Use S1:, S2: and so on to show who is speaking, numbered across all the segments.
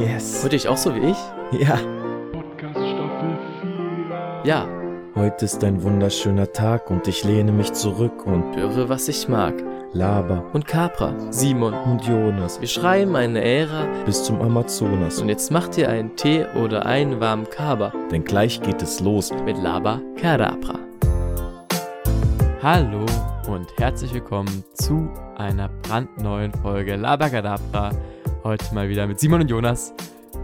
S1: Yes.
S2: Ihr euch auch so wie ich?
S1: Ja.
S3: Podcast Staffel 4.
S2: Ja.
S1: Heute ist ein wunderschöner Tag und ich lehne mich zurück und
S2: Höre, was ich mag.
S1: laber
S2: Und Capra, Simon.
S1: und Jonas
S2: Wir schreiben eine Ära
S1: bis zum Amazonas.
S2: und jetzt macht ihr einen Tee oder einen warmen Kaba
S1: Denn gleich geht es los.
S2: mit Laba Kadabra. Hallo und herzlich willkommen zu einer brandneuen Folge Laba Kadabra. Heute mal wieder mit Simon und Jonas.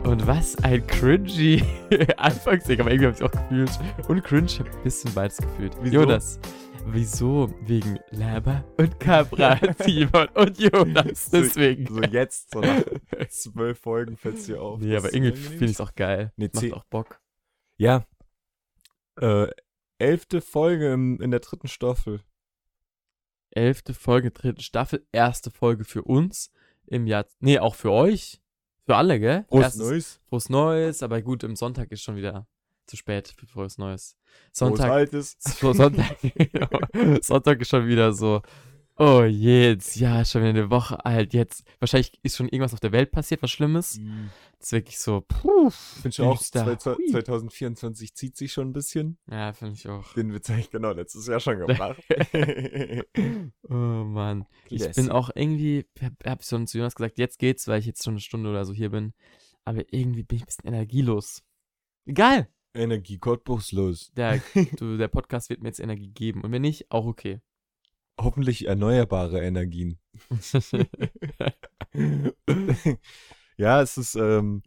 S2: Und was ein cringy Anfangsding, aber irgendwie habe ich auch gefühlt. Und cringe, ich habe ein bisschen beides gefühlt.
S1: Wieso?
S2: Jonas, wieso? Wegen Laba und Cabra, Simon und Jonas. Deswegen.
S1: So jetzt, so nach zwölf Folgen fällt es dir auf.
S2: Nee,
S1: Das
S2: aber irgendwie finde ich es auch geil.
S1: Nee,
S2: Macht auch Bock.
S1: Ja. Äh, elfte Folge im, in der dritten Staffel.
S2: elfte Folge, dritte Staffel, erste Folge für uns im Jahr. Nee, auch für euch. Für alle, gell? Erstes-
S1: Neues.
S2: Frohes Neues, aber gut, im Sonntag ist schon wieder zu spät für frohes Neues.
S1: Sonntag.
S2: Sonntag,
S1: Altes.
S2: so, Sonntag, Sonntag ist schon wieder so. Oh je, jetzt, ja, schon wieder eine Woche alt. Jetzt, wahrscheinlich ist schon irgendwas auf der Welt passiert, was Schlimmes.
S1: Mhm.
S2: Das ist wirklich so, puh.
S1: Finde ich auch,
S2: düster.
S1: zwei-
S2: Hui.
S1: 2024 zieht sich schon ein bisschen.
S2: Ja, finde ich auch.
S1: Den Witz habe ich genau letztes Jahr schon gemacht.
S2: Oh Mann. Ich
S1: Classy.
S2: bin auch irgendwie, hab, hab schon zu Jonas gesagt, jetzt geht's, weil ich jetzt schon eine Stunde oder so hier bin. Aber irgendwie bin ich ein bisschen energielos. Egal.
S1: Energie gottbruchslos.
S2: Der, du, der Podcast wird mir jetzt Energie geben. Und wenn nicht, auch okay.
S1: Hoffentlich erneuerbare Energien. ja, es ist ähm,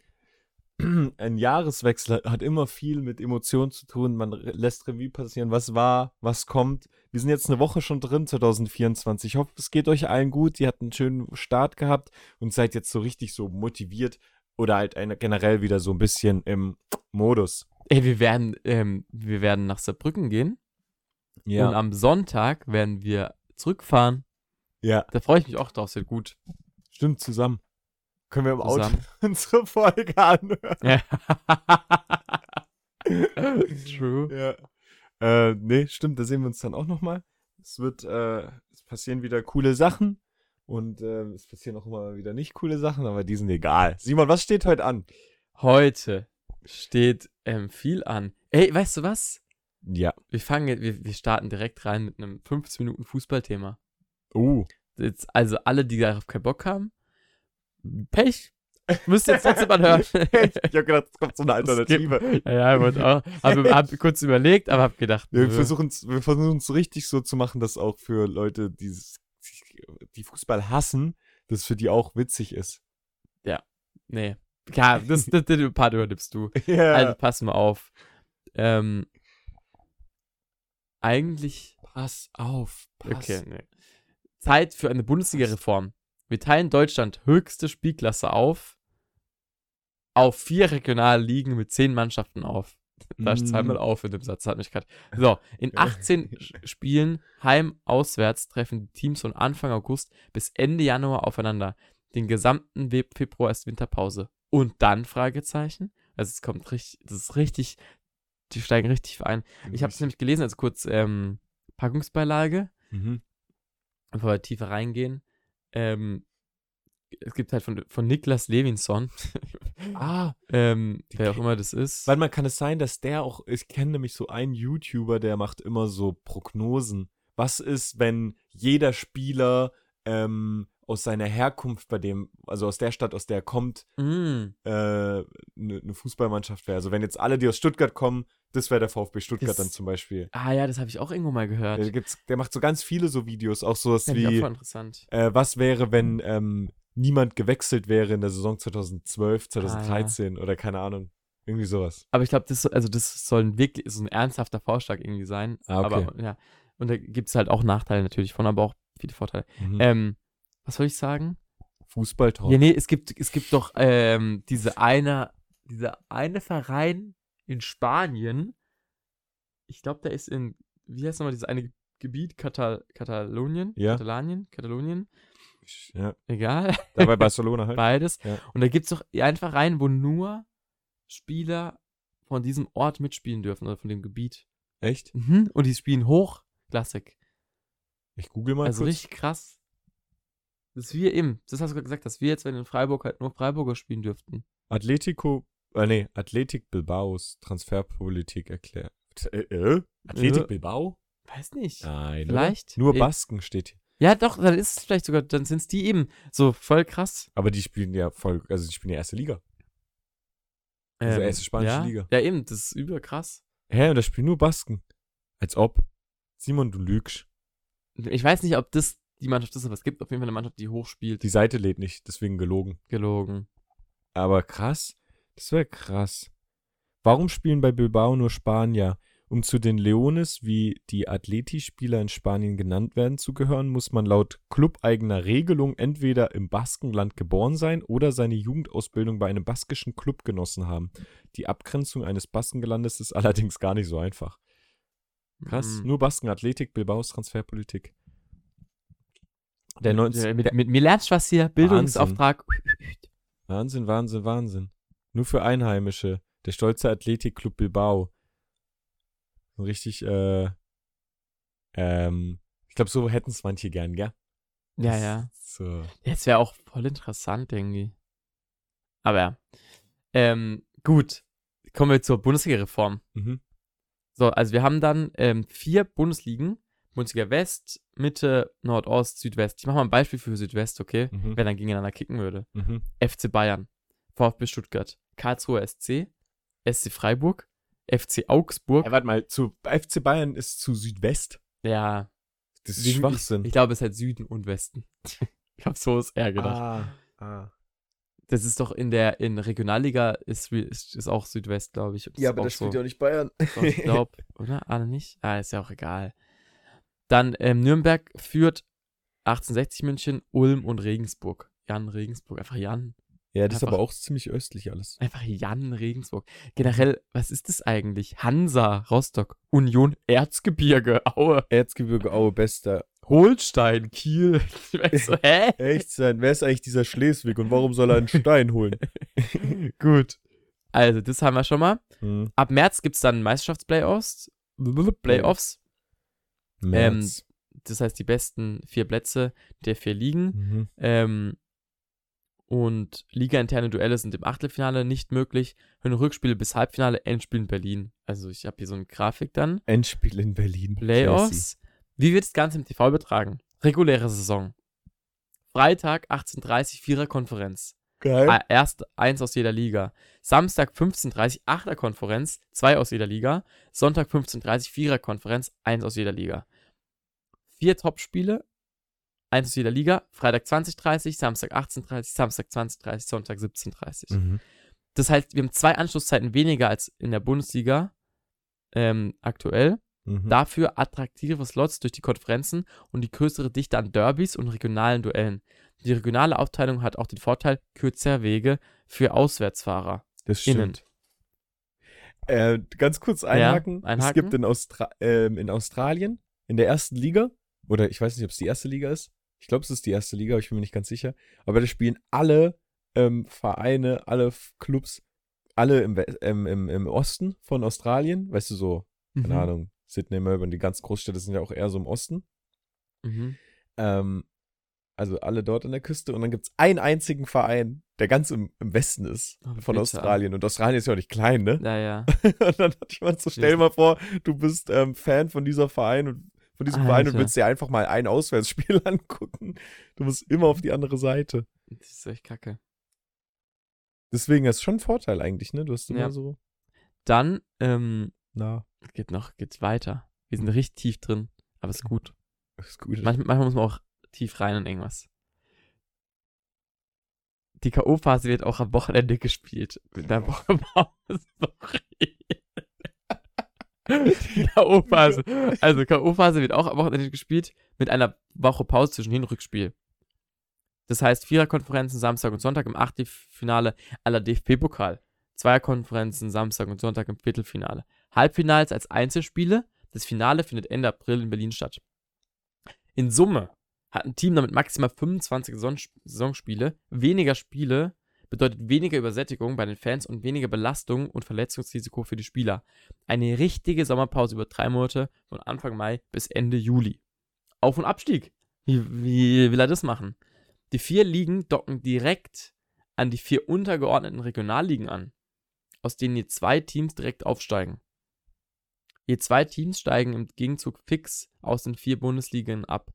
S1: ein Jahreswechsel hat immer viel mit Emotionen zu tun. Man lässt Revue passieren, was war, was kommt. Wir sind jetzt eine Woche schon drin, 2024. Ich hoffe, es geht euch allen gut. Ihr habt einen schönen Start gehabt und seid jetzt so richtig so motiviert oder halt eine, generell wieder so ein bisschen im Modus.
S2: Ey, wir werden, ähm, wir werden nach Saarbrücken gehen. Und am Sonntag werden wir zurückfahren.
S1: ja,
S2: Da freue ich mich auch drauf. Sehr gut.
S1: stimmt zusammen. Können wir im Auto
S2: Zusammen.
S1: unsere Folge anhören?
S2: Ja. True.
S1: Ja. Äh, nee, stimmt, da sehen wir uns dann auch nochmal. Es wird, äh, es passieren wieder coole Sachen und äh, es passieren auch immer wieder nicht coole Sachen, aber die sind egal. Simon, was steht heute an?
S2: Heute steht ähm, viel an. Ey, weißt du was?
S1: Ja.
S2: Wir fangen, jetzt- wir, wir starten direkt rein mit einem 15 Minuten Fußballthema.
S1: Uh.
S2: Jetzt, also alle, die darauf keinen Bock haben, Pech. Müsst ihr jetzt trotzdem anhören.
S1: ich hab gedacht, es kommt so eine Alternative.
S2: ja, ja, ich wollte auch. Hab, hab kurz überlegt, aber hab gedacht,
S1: Wir
S2: nö.
S1: versuchen es wir versuchen es richtig so zu machen, dass auch für Leute, die, die Fußball hassen, das für die auch witzig ist.
S2: nee. Ja, das, das, den Part übernimmst du.
S1: Ja.
S2: Also pass mal auf. Ähm, eigentlich
S1: pass auf. Pass.
S2: Okay, nee. Zeit für eine Bundesliga-Reform. Wir teilen Deutschland höchste Spielklasse auf auf vier regionale Ligen mit zehn Mannschaften auf. Da ist
S1: Mm.
S2: zweimal auf in dem Satz, hat mich gerade. So, in 18 Sch- Spielen heim, auswärts treffen die Teams von Anfang August bis Ende Januar aufeinander. Den gesamten Februar ist Winterpause. Und dann Fragezeichen. Also es kommt richtig, das ist richtig, die steigen richtig ein. Ich habe es nämlich gelesen als kurz ähm, Packungsbeilage
S1: Mhm.
S2: bevor wir tiefer reingehen, ähm, es gibt halt von, von Niklas Levinson,
S1: Ah,
S2: ähm, wer auch immer das ist.
S1: Weil man kann es sein, dass der auch, ich kenne nämlich so einen YouTuber, der macht immer so Prognosen. Was ist, wenn jeder Spieler ähm, aus seiner Herkunft bei dem, also aus der Stadt, aus der er kommt,
S2: Mm,
S1: eine ne ne Fußballmannschaft wäre? Also wenn jetzt alle, die aus Stuttgart kommen, das wäre der VfB Stuttgart
S2: Das-
S1: dann zum Beispiel.
S2: ah ja, das habe ich auch irgendwo mal gehört.
S1: Der, gibt's, der macht so ganz viele so Videos, auch sowas
S2: auch
S1: wie, äh, was wäre, wenn ähm, niemand gewechselt wäre in der Saison 2012,
S2: Ah,
S1: 2013 oder keine Ahnung. Irgendwie sowas.
S2: Aber ich glaube, das, also das soll ein wirklich so ein ernsthafter Vorschlag irgendwie sein.
S1: Ah, okay.
S2: Aber ja, und da gibt es halt auch Nachteile natürlich von, aber auch viele Vorteile.
S1: Mhm.
S2: Ähm, was soll ich sagen?
S1: Fußballtalk.
S2: Ja, nee, es gibt, es gibt doch ähm, diese eine, dieser eine Verein in Spanien. Ich glaube, der ist in, wie heißt nochmal dieses eine Gebiet? Katal Katalonien?
S1: Ja.
S2: Katalanien? Katalonien?
S1: Ja,
S2: Egal.
S1: da bei Barcelona halt.
S2: Beides.
S1: Ja.
S2: Und da gibt es doch einen Verein, wo nur Spieler von diesem Ort mitspielen dürfen oder von dem Gebiet.
S1: Echt?
S2: Mhm. Und die spielen hochklassig.
S1: Ich google mal
S2: Also
S1: kurz.
S2: richtig krass. Das ist wie eben, das hast du gerade gesagt, dass wir jetzt, wenn in Freiburg halt nur Freiburger spielen dürften.
S1: Atletico, äh, nee, Athletic Bilbaos Transferpolitik erklärt. Äh, äh? Athletic
S2: Äh.
S1: Bilbao?
S2: Weiß nicht.
S1: Nein. oder?
S2: Vielleicht.
S1: Nur
S2: Eh-
S1: Basken steht hier.
S2: Ja, doch, dann ist es vielleicht sogar, dann sind es die eben. So voll krass.
S1: Aber die spielen ja voll, also die spielen ja erste Liga. Also erste spanische
S2: ja,
S1: Liga.
S2: Ja, eben, das ist übel krass.
S1: Hä, und da spielen nur Basken. Als ob. Simon, du lügst.
S2: Ich weiß nicht, ob das die Mannschaft ist, aber es gibt auf jeden Fall eine Mannschaft, die hochspielt.
S1: Die Seite lädt nicht, deswegen gelogen.
S2: Gelogen.
S1: Aber krass. Das wäre krass. Warum spielen bei Bilbao nur Spanier? Um zu den Leones, wie die Atleti-Spieler in Spanien genannt werden, zu gehören, muss man laut clubeigener Regelung entweder im Baskenland geboren sein oder seine Jugendausbildung bei einem baskischen Club genossen haben. Die Abgrenzung eines Baskenlandes ist allerdings gar nicht so einfach. Krass.
S2: Mhm.
S1: Nur Basken, Athletik, Bilbaos Transferpolitik. Der 19.
S2: Ja, mit, mit mir lernst du was hier. Bildungsauftrag.
S1: Wahnsinn, Wahnsinn, Wahnsinn. Nur für Einheimische. Der stolze Athletikclub Bilbao. Richtig, äh, ähm, ich glaube, so hätten es manche gern, gell?
S2: Ja, ja.
S1: So.
S2: Jetzt wäre auch voll interessant irgendwie. Aber ja. Ähm, gut. Kommen wir zur Bundesliga-Reform.
S1: Mhm.
S2: So, also wir haben dann ähm, vier Bundesligen. Bundesliga West, Mitte, Nordost, Südwest. Ich mache mal ein Beispiel für Südwest, okay?
S1: Mhm.
S2: Wer dann gegeneinander kicken würde.
S1: Mhm.
S2: FC Bayern, VfB Stuttgart, Karlsruhe SC, SC Freiburg, FC Augsburg.
S1: Ey, warte mal, zu FC Bayern ist zu Südwest.
S2: Ja,
S1: Das ist
S2: Süden-
S1: Schwachsinn.
S2: Ich, ich glaube, es ist halt Süden und Westen. ich glaube, so ist er gedacht.
S1: ah, ah.
S2: Das ist doch in der in Regionalliga ist, ist, ist auch Südwest, glaube ich. Das ist auch so.
S1: auch nicht Bayern.
S2: Ich glaube, oder? Ah, nicht? Ah, ist ja auch egal. Dann ähm, Nürnberg führt 1860 München, Ulm und Regensburg. Jan Regensburg, einfach Jan.
S1: ja, das ist
S2: Einfach-
S1: aber auch ziemlich östlich alles.
S2: Einfach Jan Regensburg. Generell, was ist das eigentlich? Hansa, Rostock, Union, Erzgebirge, Aue,
S1: Erzgebirge Aue, bester.
S2: Holstein, Kiel. Ich weiß so, hä?
S1: Echt sein, wer ist eigentlich dieser Schleswig und warum soll er einen Stein holen?
S2: Gut. Also, das haben wir schon mal.
S1: Hm.
S2: Ab März gibt es dann Meisterschaftsplayoffs. Playoffs.
S1: März.
S2: Das heißt, die besten vier Plätze der vier Ligen.
S1: Mhm.
S2: Ähm, und ligainterne Duelle sind im Achtelfinale nicht möglich. Hin- Rückspiele bis Halbfinale, Endspiel in Berlin. Also ich habe hier so eine Grafik dann.
S1: Endspiel in Berlin. Classy.
S2: Playoffs. Wie wird das Ganze im TV übertragen? Reguläre Saison. Freitag 18.30 Vierer-Konferenz.
S1: Geil.
S2: Ah, Erst eins aus jeder Liga. Samstag 15.30 Achter-Konferenz, zwei aus jeder Liga. Sonntag 15.30 Vierer-Konferenz, eins aus jeder Liga. Vier Topspiele, eins aus jeder Liga. Freitag 20.30 Samstag 18.30 Samstag 20.30 Sonntag 17.30
S1: Mhm.
S2: Das heißt, wir haben zwei Anschlusszeiten weniger als in der Bundesliga ähm, aktuell.
S1: Mhm.
S2: Dafür attraktive Slots durch die Konferenzen und die größere Dichte an Derbys und regionalen Duellen. Die regionale Aufteilung hat auch den Vorteil kürzer Wege für Auswärtsfahrer.
S1: Das
S2: innen.
S1: stimmt. Äh, ganz kurz einhaken. Es
S2: einhaken.
S1: gibt in, Austra ähm, in Australien, in der ersten Liga, oder ich weiß nicht, ob es die erste Liga ist. Ich glaube, es ist die erste Liga, aber ich bin mir nicht ganz sicher. Aber da spielen alle ähm, Vereine, alle Clubs, alle im, ähm, im, im Osten von Australien. Weißt du, so, keine
S2: Mhm.
S1: Ahnung, Sydney, Melbourne, die ganz Großstädte sind ja auch eher so im Osten.
S2: Mhm.
S1: Ähm, also alle dort an der Küste. Und dann gibt es einen einzigen Verein, der ganz im, im Westen ist
S2: Oh,
S1: von
S2: bitter.
S1: Australien. Und Australien ist ja auch nicht klein, ne?
S2: Naja.
S1: und dann hatte ich mal so, stell mal vor, du bist ähm, Fan von dieser Verein und von diesem Verein und
S2: Alter.
S1: willst dir einfach mal ein Auswärtsspiel angucken. Du musst immer auf die andere Seite.
S2: Das ist echt kacke.
S1: Deswegen ist schon ein Vorteil eigentlich, ne? Du hast immer
S2: Ja.
S1: so,
S2: Dann, ähm,
S1: na,
S2: geht noch, geht's weiter. Wir sind richtig tief drin, aber ist gut.
S1: ist gut.
S2: Manchmal, manchmal muss man auch tief rein in irgendwas. Die K.O.-Phase wird auch am Wochenende gespielt. Mit einer Woche. Sorry. Die K.O.-Phase. Also K.O.-Phase wird auch am Wochenende gespielt mit einer Woche Pause zwischen Hin- und Rückspiel. Das heißt Viererkonferenzen Samstag und Sonntag im Achtelfinale aller DFB-Pokal. Zweierkonferenzen Samstag und Sonntag im Viertelfinale. Halbfinals als Einzelspiele. Das Finale findet Ende April in Berlin statt. In Summe hat ein Team damit maximal 25 Saison Saisonspiele. Weniger Spiele bedeutet weniger Übersättigung bei den Fans und weniger Belastung und Verletzungsrisiko für die Spieler. Eine richtige Sommerpause über drei Monate von Anfang Mai bis Ende Juli. Auf- und Abstieg. Wie, wie will er das machen? Die vier Ligen docken direkt an die vier untergeordneten Regionalligen an, aus denen je zwei Teams direkt aufsteigen. Je zwei Teams steigen im Gegenzug fix aus den vier Bundesligen ab.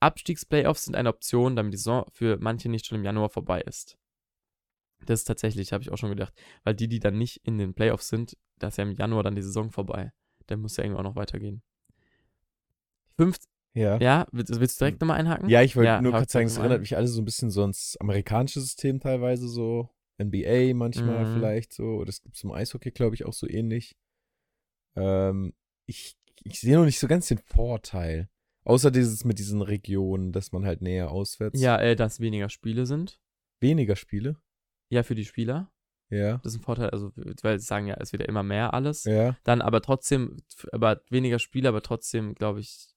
S2: Abstiegsplayoffs sind eine Option, damit die Saison für manche nicht schon im Januar vorbei ist. Das ist tatsächlich, habe ich auch schon gedacht, weil die, die dann nicht in den Playoffs sind, da ist ja im Januar dann die Saison vorbei. Dann muss ja irgendwie auch noch weitergehen. Fünf,
S1: Ja.
S2: ja, willst, willst du direkt nochmal einhaken?
S1: Ja, ich wollte
S2: Ja,
S1: nur kurz sagen,
S2: direkt
S1: es erinnert mich alles so ein bisschen so ans amerikanische System teilweise so. NBA manchmal
S2: Mhm.
S1: vielleicht so. Oder es gibt es im Eishockey, glaube ich, auch so ähnlich. Ähm, ich, ich sehe noch nicht so ganz den Vorteil. Außer dieses mit diesen Regionen, dass man halt näher auswärts.
S2: Ja, äh, dass weniger Spiele sind.
S1: Weniger Spiele.
S2: Ja, für die Spieler.
S1: Ja.
S2: Das ist ein Vorteil, also, weil sie sagen ja, es wird ja immer mehr alles.
S1: Ja.
S2: Dann aber trotzdem, aber weniger Spieler, aber trotzdem, glaube ich,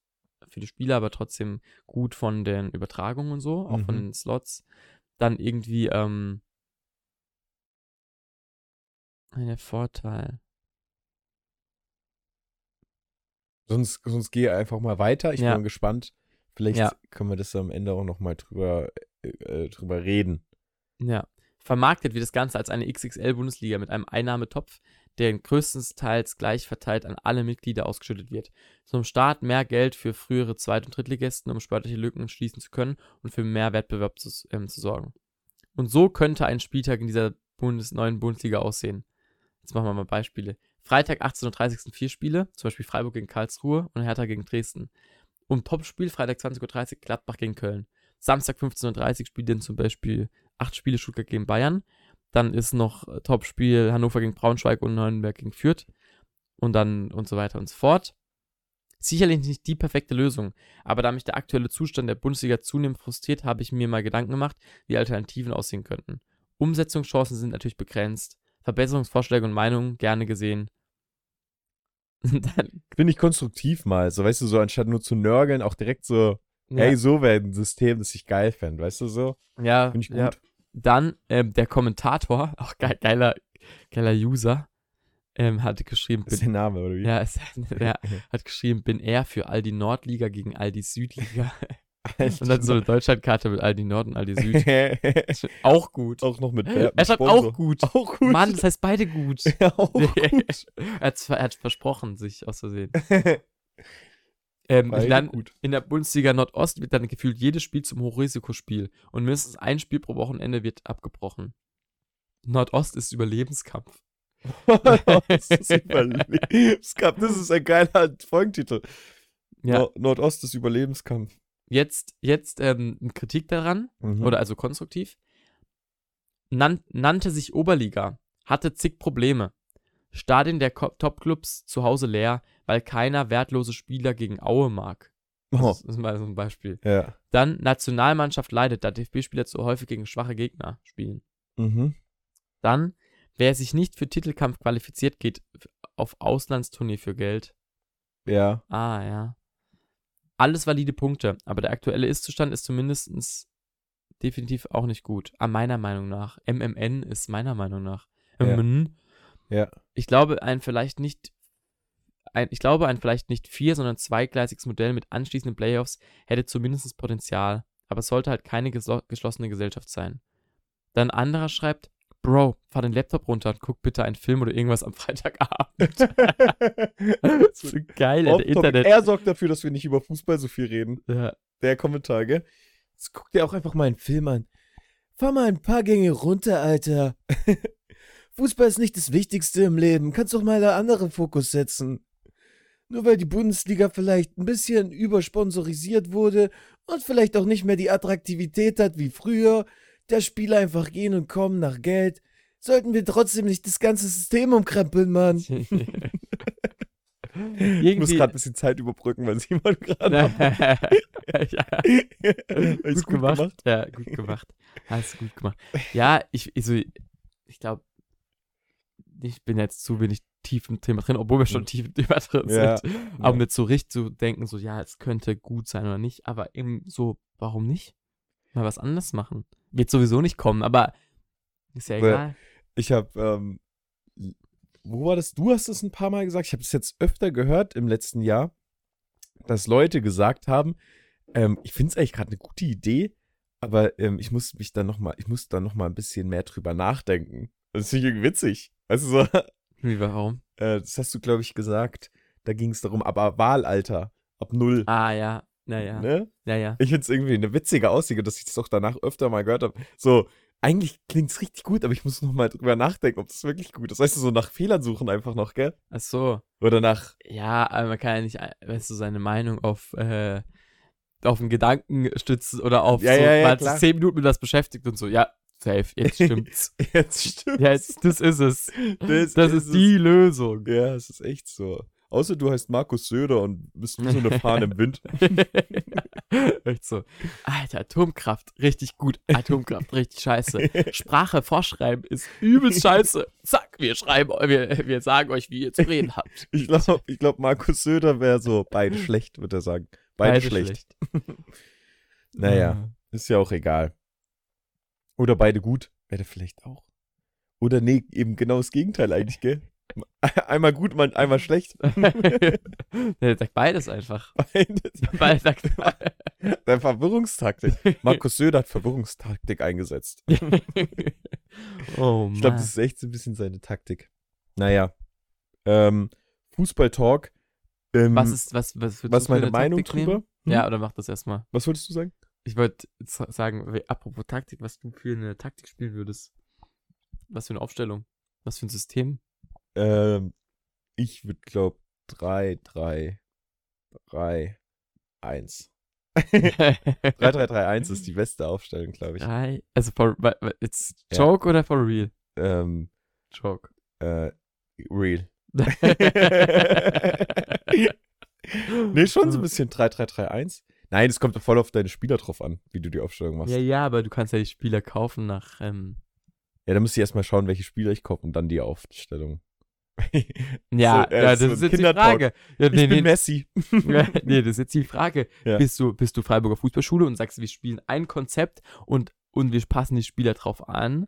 S2: für die Spieler, aber trotzdem gut von den Übertragungen und so, auch von
S1: Mhm.
S2: den Slots. Dann irgendwie, ähm, ein Vorteil.
S1: Sonst, sonst gehe einfach mal weiter. Ich
S2: Ja.
S1: bin gespannt. Vielleicht
S2: Ja.
S1: können wir das am Ende auch noch mal drüber, äh, äh, drüber reden.
S2: Ja. Vermarktet wird das Ganze als eine XXL-Bundesliga mit einem Einnahmetopf, der größtenteils gleich verteilt an alle Mitglieder ausgeschüttet wird. Zum Start mehr Geld für frühere Zweit- und Drittligisten, um sportliche Lücken schließen zu können und für mehr Wettbewerb zu, ähm, zu sorgen. Und so könnte ein Spieltag in dieser Bundes neuen Bundesliga aussehen. Jetzt machen wir mal Beispiele. Freitag 18.30 Uhr sind vier Spiele, zum Beispiel Freiburg gegen Karlsruhe und Hertha gegen Dresden. Und Topspiel Freitag 20.30 Uhr Gladbach gegen Köln. Samstag 15.30 Uhr spielt dann zum Beispiel acht Spiele Stuttgart gegen Bayern. Dann ist noch äh, Topspiel Hannover gegen Braunschweig und Nürnberg gegen Fürth. Und dann und so weiter und so fort. Sicherlich nicht die perfekte Lösung, aber da mich der aktuelle Zustand der Bundesliga zunehmend frustriert, habe ich mir mal Gedanken gemacht, wie Alternativen aussehen könnten. Umsetzungschancen sind natürlich begrenzt. Verbesserungsvorschläge und Meinungen gerne gesehen. dann,
S1: Finde ich konstruktiv mal. So, weißt du, so anstatt nur zu nörgeln, auch direkt so,
S2: ja,
S1: hey, so wäre ein System, das ich geil fände, weißt du so?
S2: ja,
S1: Finde ich gut.
S2: ja, Dann ähm, der Kommentator, auch ge geiler, geiler User, ähm, hat geschrieben,
S1: Das ist
S2: bin,
S1: der Name, oder wie?
S2: ja, es, ja, hat geschrieben, bin er für Aldi Nordliga gegen Aldi Südliga. Und dann so eine Deutschlandkarte mit Aldi Nord und Aldi Süd. auch gut.
S1: auch noch mit
S2: er
S1: Werbung,
S2: schreibt
S1: Sponsor.
S2: auch gut.
S1: Auch gut.
S2: Mann, das heißt beide gut.
S1: ja, auch gut.
S2: er, hat, er hat versprochen, sich aus Versehen. Ähm, dann in der Bundesliga Nordost wird dann gefühlt jedes Spiel zum Hochrisikospiel und mindestens ein Spiel pro Wochenende wird abgebrochen. Nordost ist Überlebenskampf.
S1: das, ist Überlebenskampf. das ist ein geiler Folgentitel.
S2: Ja,
S1: Nord Nordost ist Überlebenskampf.
S2: jetzt, jetzt ähm, eine Kritik daran,
S1: Mhm.
S2: oder also konstruktiv. Nan nannte sich Oberliga, hatte zig Probleme. Stadien der Topclubs zu Hause leer, weil keiner wertlose Spieler gegen Aue mag.
S1: oh,
S2: Das ist mal so ein Beispiel.
S1: ja.
S2: Dann Nationalmannschaft leidet, da DFB-Spieler zu häufig gegen schwache Gegner spielen.
S1: Mhm.
S2: Dann, wer sich nicht für Titelkampf qualifiziert, geht auf Auslandstournee für Geld.
S1: Ja.
S2: Ah, ja. Alles valide Punkte, aber der aktuelle Ist-Zustand ist zumindest definitiv auch nicht gut. Ah, meiner Meinung nach. MMN ist meiner Meinung nach.
S1: Ja. Ja.
S2: Ich glaube, ein vielleicht nicht. Ein, ich glaube, ein vielleicht nicht vier, sondern zweigleisiges Modell mit anschließenden Playoffs hätte zumindest Potenzial, aber es sollte halt keine geschlossene Gesellschaft sein. Dann ein anderer schreibt, Bro, fahr den Laptop runter und guck bitte einen Film oder irgendwas am Freitagabend. so geil, der
S1: Off-topic.
S2: Internet.
S1: Er sorgt dafür, dass wir nicht über Fußball so viel reden.
S2: Ja.
S1: Der Kommentar, gell? Jetzt guck dir auch einfach mal einen Film an. Fahr mal ein paar Gänge runter, Alter. Fußball ist nicht das Wichtigste im Leben. Kannst doch mal da anderen Fokus setzen. Nur weil die Bundesliga vielleicht ein bisschen übersponsorisiert wurde und vielleicht auch nicht mehr die Attraktivität hat wie früher, der Spieler einfach gehen und kommen nach Geld, sollten wir trotzdem nicht das ganze System umkrempeln, Mann. Ich muss
S2: Irgendwie.
S1: gerade ein bisschen Zeit überbrücken, weil Simon gerade
S2: ja,
S1: Ist
S2: gut, gemacht. Ja, gut gemacht. Hast du gut gemacht. Ja, ich, also, ich glaube, ich bin jetzt zu wenig tief im Thema drin, obwohl wir schon tief im Thema drin
S1: Ja,
S2: sind. Aber mir zu Recht zu denken, so, ja, es könnte gut sein oder nicht, aber eben so, warum nicht? Mal was anderes machen. Wird sowieso nicht kommen, aber ist ja egal.
S1: Ich habe, ähm, wo war das? Du hast es ein paar Mal gesagt. Ich habe es jetzt öfter gehört im letzten Jahr, dass Leute gesagt haben, ähm, ich finde es eigentlich gerade eine gute Idee, Aber ähm, ich muss mich dann noch mal, ich muss dann noch mal ein bisschen mehr drüber nachdenken. Das ich irgendwie witzig. Du so,
S2: Wie, warum?
S1: äh, das hast du, glaube ich, gesagt. Da ging es darum, aber Wahlalter ab null.
S2: Ah, ja. Naja.
S1: Ne?
S2: Ja, ja.
S1: Ich finde es irgendwie eine witzige Aussicht, dass ich das auch danach öfter mal gehört habe. So, eigentlich klingt es richtig gut, aber ich muss noch mal drüber nachdenken, ob das wirklich gut ist. Weißt du, so nach Fehlern suchen einfach noch, gell?
S2: Ach so.
S1: Oder nach,
S2: Ja, aber man kann ja nicht, weißt du, seine Meinung auf, äh, auf einen Gedanken stützen oder auf
S1: Ja,
S2: so,
S1: ja, ja,
S2: weil
S1: klar.
S2: zehn Minuten mit das beschäftigt und so, ja, safe, jetzt stimmt's.
S1: jetzt stimmt.
S2: ja, jetzt, das ist es.
S1: Das
S2: Das
S1: ist
S2: ist die Lösung.
S1: Ja, es ist echt so. Außer du heißt Markus Söder und bist wie so eine Fahne im Wind.
S2: Echt so. Alter, Atomkraft, richtig gut. Atomkraft, richtig scheiße. Sprache vorschreiben ist übelst scheiße. Zack, wir schreiben, wir, wir sagen euch, wie ihr zu reden habt.
S1: Ich glaube, ich glaub, Markus Söder wäre so beide schlecht, würde er sagen. Beide, schlecht. Naja, ist ja auch egal. Oder beide gut, wäre vielleicht auch. Oder nee, eben genau das Gegenteil eigentlich, gell? Einmal gut, einmal schlecht.
S2: Der sagt beides einfach.
S1: Beides.
S2: Beides sagt
S1: Der Verwirrungstaktik. Markus Söder hat Verwirrungstaktik eingesetzt.
S2: oh Mann.
S1: Ich glaube, das ist echt so ein bisschen seine Taktik. Naja. Ähm, Fußball-Talk. Ähm,
S2: was ist, was, was,
S1: was meine
S2: eine
S1: Meinung
S2: Taktik
S1: drüber? Hm?
S2: Ja, oder mach das erstmal.
S1: Was wolltest du sagen?
S2: Ich wollte sagen, apropos Taktik, was du für eine Taktik spielen würdest. Was für eine Aufstellung? Was für ein System?
S1: Ähm, ich würde, glaub, 3, 3, 3, 1. 3, 3, 3, 1 ist die beste Aufstellung, glaube ich.
S2: Drei. Also for it's
S1: Ja.
S2: Joke oder for real?
S1: Ähm,
S2: Joke.
S1: äh, real. nee, schon so ein bisschen 3, 3, 3, 1. Nein, es kommt voll auf deine Spieler drauf an, wie du die Aufstellung machst.
S2: ja,
S1: Ja,
S2: ja, aber du kannst ja die Spieler kaufen nach. Ähm,
S1: da müsst ihr erstmal schauen, welche Spieler ich kaufe und dann die Aufstellung.
S2: ja,
S1: So, äh,
S2: ja, das
S1: so
S2: ist jetzt die. Frage. Ja,
S1: Ich
S2: nee,
S1: bin
S2: nee,
S1: Messi.
S2: nee, das ist jetzt die Frage.
S1: Ja.
S2: Bist, du, bist du Freiburger Fußballschule und sagst, wir spielen ein Konzept und, und wir passen die Spieler drauf an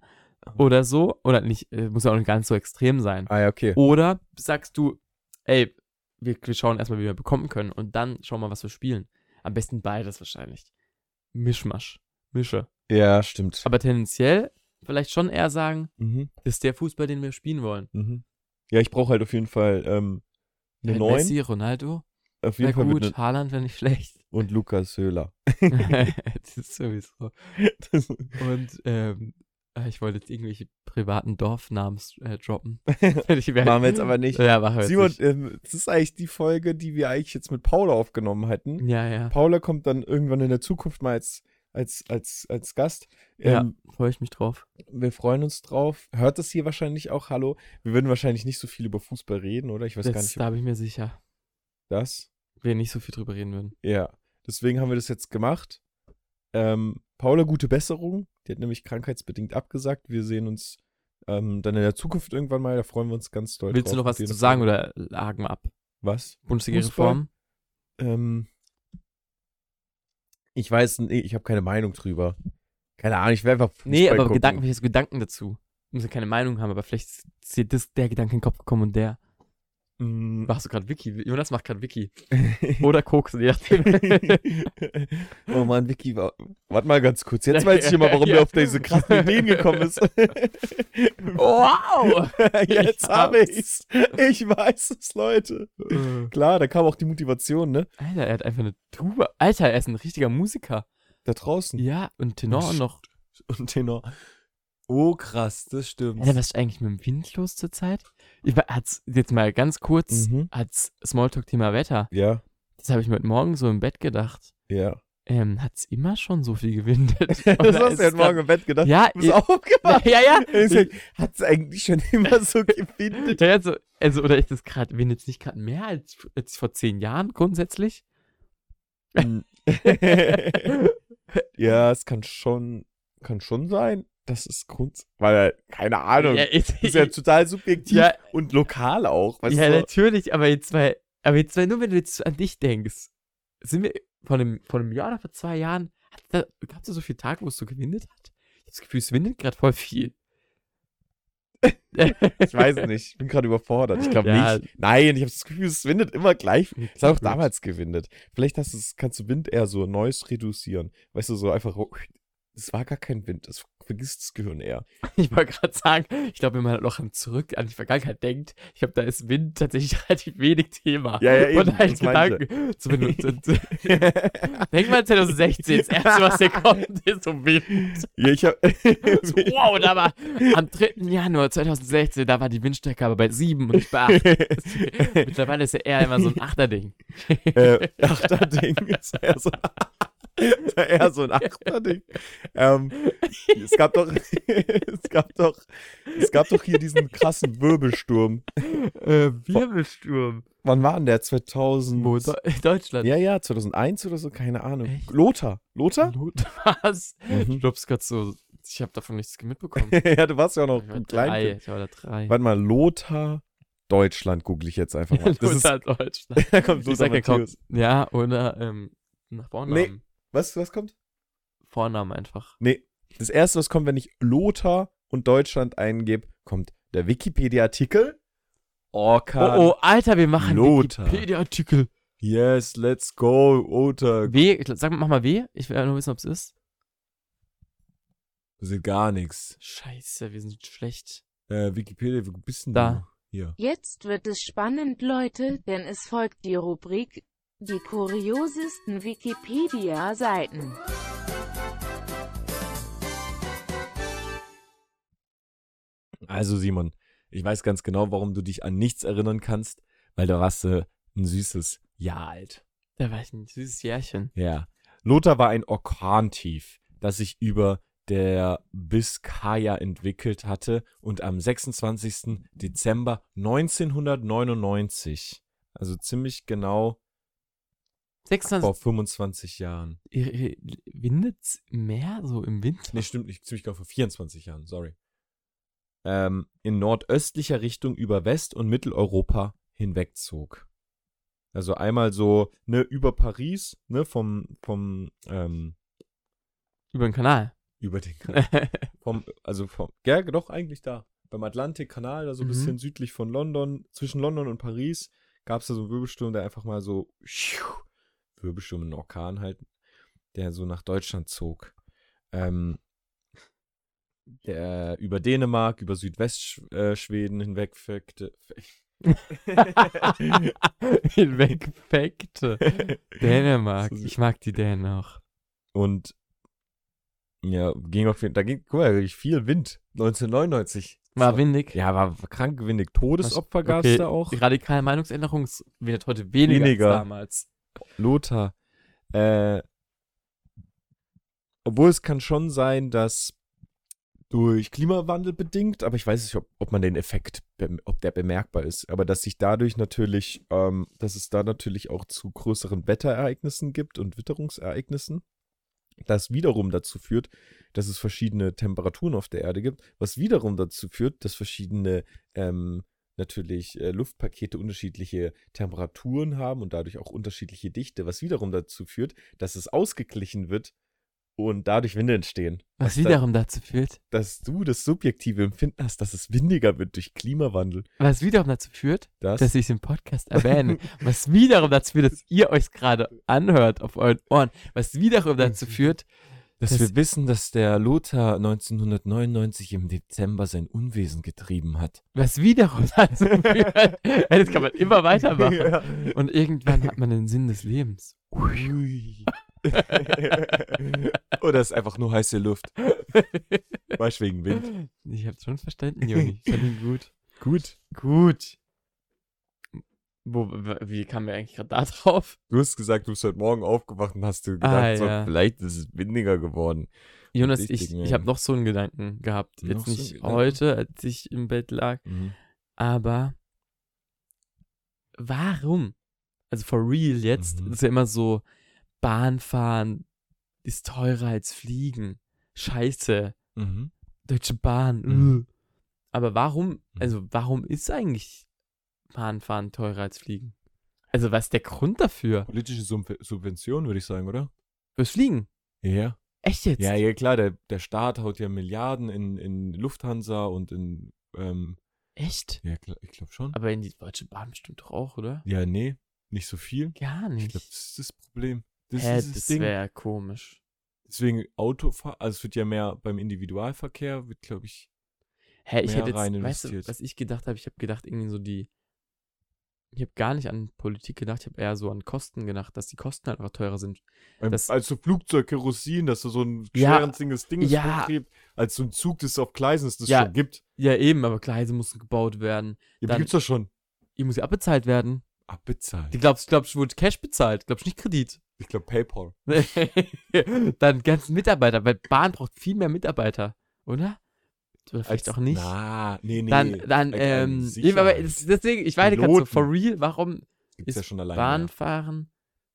S2: oder so? Oder nicht, äh, muss ja auch nicht ganz so extrem sein.
S1: Ah ja, okay.
S2: Oder sagst du, ey, wir, wir schauen erstmal, wie wir bekommen können und dann schauen wir, was wir spielen. Am besten beides wahrscheinlich. Mischmasch. Mische.
S1: Ja, stimmt.
S2: Aber tendenziell vielleicht schon eher sagen,
S1: Mhm,
S2: das ist der Fußball, den wir spielen wollen.
S1: mhm. Ja, ich brauche halt auf jeden Fall ähm, eine
S2: Halt
S1: 9.
S2: Messi, Ronaldo,
S1: Auf jeden
S2: wäre
S1: Fall
S2: gut.
S1: ne,
S2: Haaland wäre nicht schlecht.
S1: und Lukas Höhler.
S2: das ist sowieso. Und ähm, äh, ich wollte jetzt irgendwelche privaten Dorfnamen äh, droppen.
S1: Machen wir jetzt aber nicht.
S2: Ja, machen wir jetzt
S1: Simon,
S2: nicht.
S1: ähm, das ist eigentlich die Folge, die wir eigentlich jetzt mit Paula aufgenommen hätten.
S2: Ja, ja.
S1: Paula kommt dann irgendwann in der Zukunft mal als, als, als, als Gast.
S2: Ja,
S1: Ähm,
S2: freue ich mich drauf.
S1: Wir freuen uns drauf. Hört das hier wahrscheinlich auch, hallo. Wir würden wahrscheinlich nicht so viel über Fußball reden, oder? Ich weiß gar
S2: Das,
S1: nicht,
S2: da bin ich mir sicher.
S1: das.
S2: Wir nicht so viel drüber reden würden.
S1: Ja, deswegen haben wir das jetzt gemacht. Ähm, Paula, gute Besserung. Die hat nämlich krankheitsbedingt abgesagt. Wir sehen uns ähm, dann in der Zukunft irgendwann mal. Da freuen wir uns ganz doll
S2: Willst
S1: drauf.
S2: du noch was zu sagen
S1: eine
S2: oder lagen wir ab?
S1: Was?
S2: Bundesliga-Reform?
S1: Ähm, ich weiß, nee, ich habe keine Meinung drüber. Keine Ahnung, ich werde einfach Fußball
S2: Nee, aber
S1: gucken.
S2: Gedanken, welches Gedanken dazu? Muss ja keine Meinung haben, aber vielleicht ist dir das, der Gedanke in den Kopf gekommen und der.
S1: Mm.
S2: Machst du gerade Wiki? Jonas macht gerade Wiki. Oder Koks, je nachdem.
S1: oh Mann, Vicky, wa- warte mal ganz kurz. Jetzt weiß ich immer, warum
S2: Ja.
S1: der auf diese krassen Ideen gekommen ist.
S2: wow!
S1: Jetzt habe ich's. Ich weiß es, Leute. Klar, da kam auch die Motivation, ne?
S2: Alter, er hat einfach eine Tuba. Alter, er ist ein richtiger Musiker.
S1: Da draußen.
S2: Ja, und Tenor
S1: Das
S2: noch.
S1: Und Tenor. Oh, krass, das stimmt.
S2: Alter, was ist eigentlich mit dem Wind los zurzeit? Ich Hat's jetzt mal ganz kurz
S1: Mhm.
S2: als Smalltalk-Thema Wetter.
S1: Ja,
S2: Das habe ich mir heute Morgen so im Bett gedacht.
S1: ja.
S2: Ähm, hat's immer schon so viel gewindet?
S1: das hast du ja heute Morgen im Bett gedacht.
S2: Ja,
S1: du bist
S2: ich-
S1: aufgewacht.
S2: ja, ja.
S1: Hat es eigentlich schon immer so gewindet?
S2: Ja, also, also, oder ist das gerade, wenn jetzt nicht gerade mehr als, als vor zehn Jahren grundsätzlich?
S1: ja, es kann schon, kann schon sein. Das ist Grund, weil, keine Ahnung,
S2: Ja, ich,
S1: das ist ja total subjektiv
S2: ja,
S1: und lokal auch. Weißt
S2: ja
S1: du?
S2: natürlich, aber jetzt mal, aber jetzt mal nur, wenn du jetzt an dich denkst, sind wir vor einem, vor einem Jahr oder vor zwei Jahren, gab es da so viele Tage, wo es so gewindet hat? Ich hab das Gefühl, es windet gerade voll viel.
S1: Ich weiß es nicht. Ich bin gerade überfordert. Ich glaube
S2: Ja.
S1: nicht. Nein, ich habe das Gefühl, es windet immer gleich. Es hat auch damals gewindet. Vielleicht hast kannst du Wind eher so Neues reduzieren. Weißt du, so einfach. es war gar kein Wind. Das vergisst das Gehirn eher.
S2: Ich wollte gerade sagen, ich glaube, wenn man noch an zurück an die Vergangenheit denkt, ich glaube, da ist Wind tatsächlich relativ wenig Thema.
S1: Ja, ja, eben,
S2: Und halt Gedanken. So, so, denk mal 2016, das erste, was dir kommt, ist so Wind.
S1: Ja, ich hab.
S2: So, wow, da war am 3. Januar 2016, da war die Windstärke aber bei 7 und nicht bei 8. Mittlerweile ist ja eher immer so ein Achterding.
S1: äh, Achterding. War eher so, eher so ein Achterding. Ähm, es gab doch, es gab doch, es gab doch hier diesen krassen Wirbelsturm.
S2: Äh, Wirbelsturm.
S1: Wann war denn der? 2000?
S2: Wo? Deutschland.
S1: Ja, ja, 2001 oder so, keine Ahnung.
S2: Echt?
S1: Lothar. Lothar?
S2: Not- Was?
S1: Mhm.
S2: Ich glaub's grad so, ich habe davon nichts mitbekommen.
S1: ja, du warst ja auch noch
S2: Ich war
S1: ein
S2: drei. Ich war da drei.
S1: Warte mal, Lothar, Deutschland google ich jetzt einfach mal. Das ist,
S2: Lothar, Deutschland.
S1: da kommt Lothar
S2: sag
S1: Matthäus.
S2: ja, oder ähm, nach Vornamen.
S1: Was, was kommt?
S2: Vornamen einfach.
S1: Nee, das erste, was kommt, wenn ich Lothar und Deutschland eingebe, kommt der Wikipedia-Artikel. Orkan.
S2: Oh, oh, Alter, wir machen. Wikipedia-Artikel.
S1: Yes, let's go, Lothar.
S2: W, ich- sag mach mal W. Ich will ja nur wissen, ob es ist.
S1: Das ist gar nichts.
S2: Scheiße, wir sind schlecht.
S1: Äh, Wikipedia, wo bist denn
S2: Da.
S1: du? Hier.
S4: Jetzt wird es spannend, Leute, denn es folgt die Rubrik Die kuriosesten Wikipedia-Seiten.
S1: Also Simon, ich weiß ganz genau, warum du dich an nichts erinnern kannst, weil da warst du ein süßes Jahr alt.
S2: Da war ich ein süßes Jährchen.
S1: Ja. Lothar war ein Orkantief, das sich über der Biskaya entwickelt hatte und am 26. Dezember 1999, also ziemlich genau vor
S2: 26.
S1: 25 Jahren.
S2: Windet's mehr so im Winter?
S1: Nee, stimmt nicht, ziemlich genau vor 24 Jahren, sorry. Ähm, in nordöstlicher Richtung über West- und Mitteleuropa hinwegzog. Also einmal so, ne, über Paris, ne, vom, vom, ähm,
S2: Über den Kanal.
S1: über den Kanal. vom, also vom, ja, doch eigentlich da. Beim Atlantikkanal, da so ein
S2: Mhm.
S1: bisschen südlich von London, zwischen London und Paris, gab es da so einen Wirbelsturm, der einfach mal so, Wirbelsturm, ein Orkan halt, der so nach Deutschland zog. Ähm, der über Dänemark, über Südwestschweden hinweg feckte.
S2: Hinwegfekte. Dänemark. Ich mag die Dänen auch.
S1: Und ja, ging auf jeden Da ging, guck mal, viel Wind. 1999.
S2: War windig.
S1: Ja, war krank windig. Todesopfer gab es
S2: Okay,
S1: da auch.
S2: Die radikale Meinungsänderung wird heute weniger,
S1: Weniger.
S2: als damals.
S1: Lothar. Äh, obwohl es kann schon sein, dass durch Klimawandel bedingt, aber ich weiß nicht, ob, ob man den Effekt, ob der bemerkbar ist, aber dass sich dadurch natürlich, ähm, dass es da natürlich auch zu größeren Wetterereignissen gibt und Witterungsereignissen, das wiederum dazu führt, dass es verschiedene Temperaturen auf der Erde gibt, was wiederum dazu führt, dass verschiedene ähm, natürlich äh, Luftpakete unterschiedliche Temperaturen haben und dadurch auch unterschiedliche Dichte, was wiederum dazu führt, dass es ausgeglichen wird und dadurch Winde entstehen.
S2: Was
S1: da-
S2: wiederum dazu führt,
S1: dass du das subjektive Empfinden hast, dass es windiger wird durch Klimawandel.
S2: was wiederum dazu führt,
S1: Das,
S2: dass ich es im Podcast erwähne. was wiederum dazu führt, dass ihr euch gerade anhört auf euren Ohren. Was wiederum dazu führt,
S1: dass
S2: das-
S1: wir wissen, dass der Lothar 1999 im Dezember sein Unwesen getrieben hat.
S2: was wiederum dazu führt. Das kann man immer weitermachen.
S1: Ja.
S2: Und irgendwann hat man den Sinn des Lebens.
S1: Ui. Oder ist einfach nur heiße Luft. Weißt wegen Wind.
S2: Ich hab's schon verstanden, Juni. Ich fand ihn gut.
S1: Gut.
S2: Gut. Wo, wie kamen wir eigentlich gerade da drauf?
S1: Du hast gesagt, du bist heute Morgen aufgewacht und hast du gedacht,
S2: Ah,
S1: so,
S2: ja.
S1: vielleicht ist es windiger geworden.
S2: Jonas, ich, ich habe noch so einen Gedanken gehabt. Jetzt
S1: so
S2: nicht
S1: Gedanken?
S2: heute, als ich im Bett lag, aber warum? Also for real jetzt,
S1: Mhm.
S2: ist ja immer so, Bahnfahren ist teurer als Fliegen. Scheiße.
S1: Mhm.
S2: Deutsche Bahn.
S1: Mhm.
S2: Aber warum, also warum ist eigentlich Bahnfahren teurer als Fliegen? Also was ist der Grund dafür?
S1: Politische Sub Subvention, würde ich sagen, oder?
S2: Fürs Fliegen?
S1: Ja.
S2: Echt jetzt?
S1: Ja, ja, klar, der, der Staat haut ja Milliarden in, in Lufthansa und in, ähm,
S2: Echt?
S1: ja, klar, ich glaube schon.
S2: Aber in die Deutsche Bahn bestimmt doch auch, oder?
S1: Ja, nee, nicht so viel.
S2: Gar
S1: Ich
S2: nicht.
S1: glaube, das ist das Problem. Das
S2: Hä,
S1: ist das
S2: das wäre komisch.
S1: Deswegen Autofahr, also es wird ja mehr beim Individualverkehr, wird, glaube ich,
S2: Hä, ich
S1: mehr
S2: hätte jetzt,
S1: rein
S2: weißt du,
S1: investiert.
S2: was ich gedacht habe? Ich habe gedacht, irgendwie so die. Ich habe gar nicht an Politik gedacht, ich habe eher so an Kosten gedacht, dass die Kosten halt einfach teurer sind. Das-
S1: als so Flugzeug, Kerosin, dass du so ein
S2: Ja,
S1: schwerenzinges Ding
S2: ja.
S1: hochhebt, als so ein Zug, das auf Gleisen ist, das
S2: Ja.
S1: schon gibt.
S2: Ja, eben, aber Gleise müssen gebaut werden.
S1: Ja,
S2: Dann-
S1: die gibt's doch schon.
S2: Die muss ja abbezahlt werden.
S1: Abbezahlt.
S2: Die glaubst, glaubst, wurde Cash bezahlt, glaubst nicht Kredit.
S1: Ich glaube PayPal.
S2: Dann ganzen Mitarbeiter, weil Bahn braucht viel mehr Mitarbeiter, oder? Oder vielleicht auch nicht.
S1: Na, nee, nee.
S2: dann, dann, ähm, aber deswegen, ich meine gerade so, for real, warum
S1: Gibt's ja
S2: ist
S1: schon alleine.
S2: Bahnfahren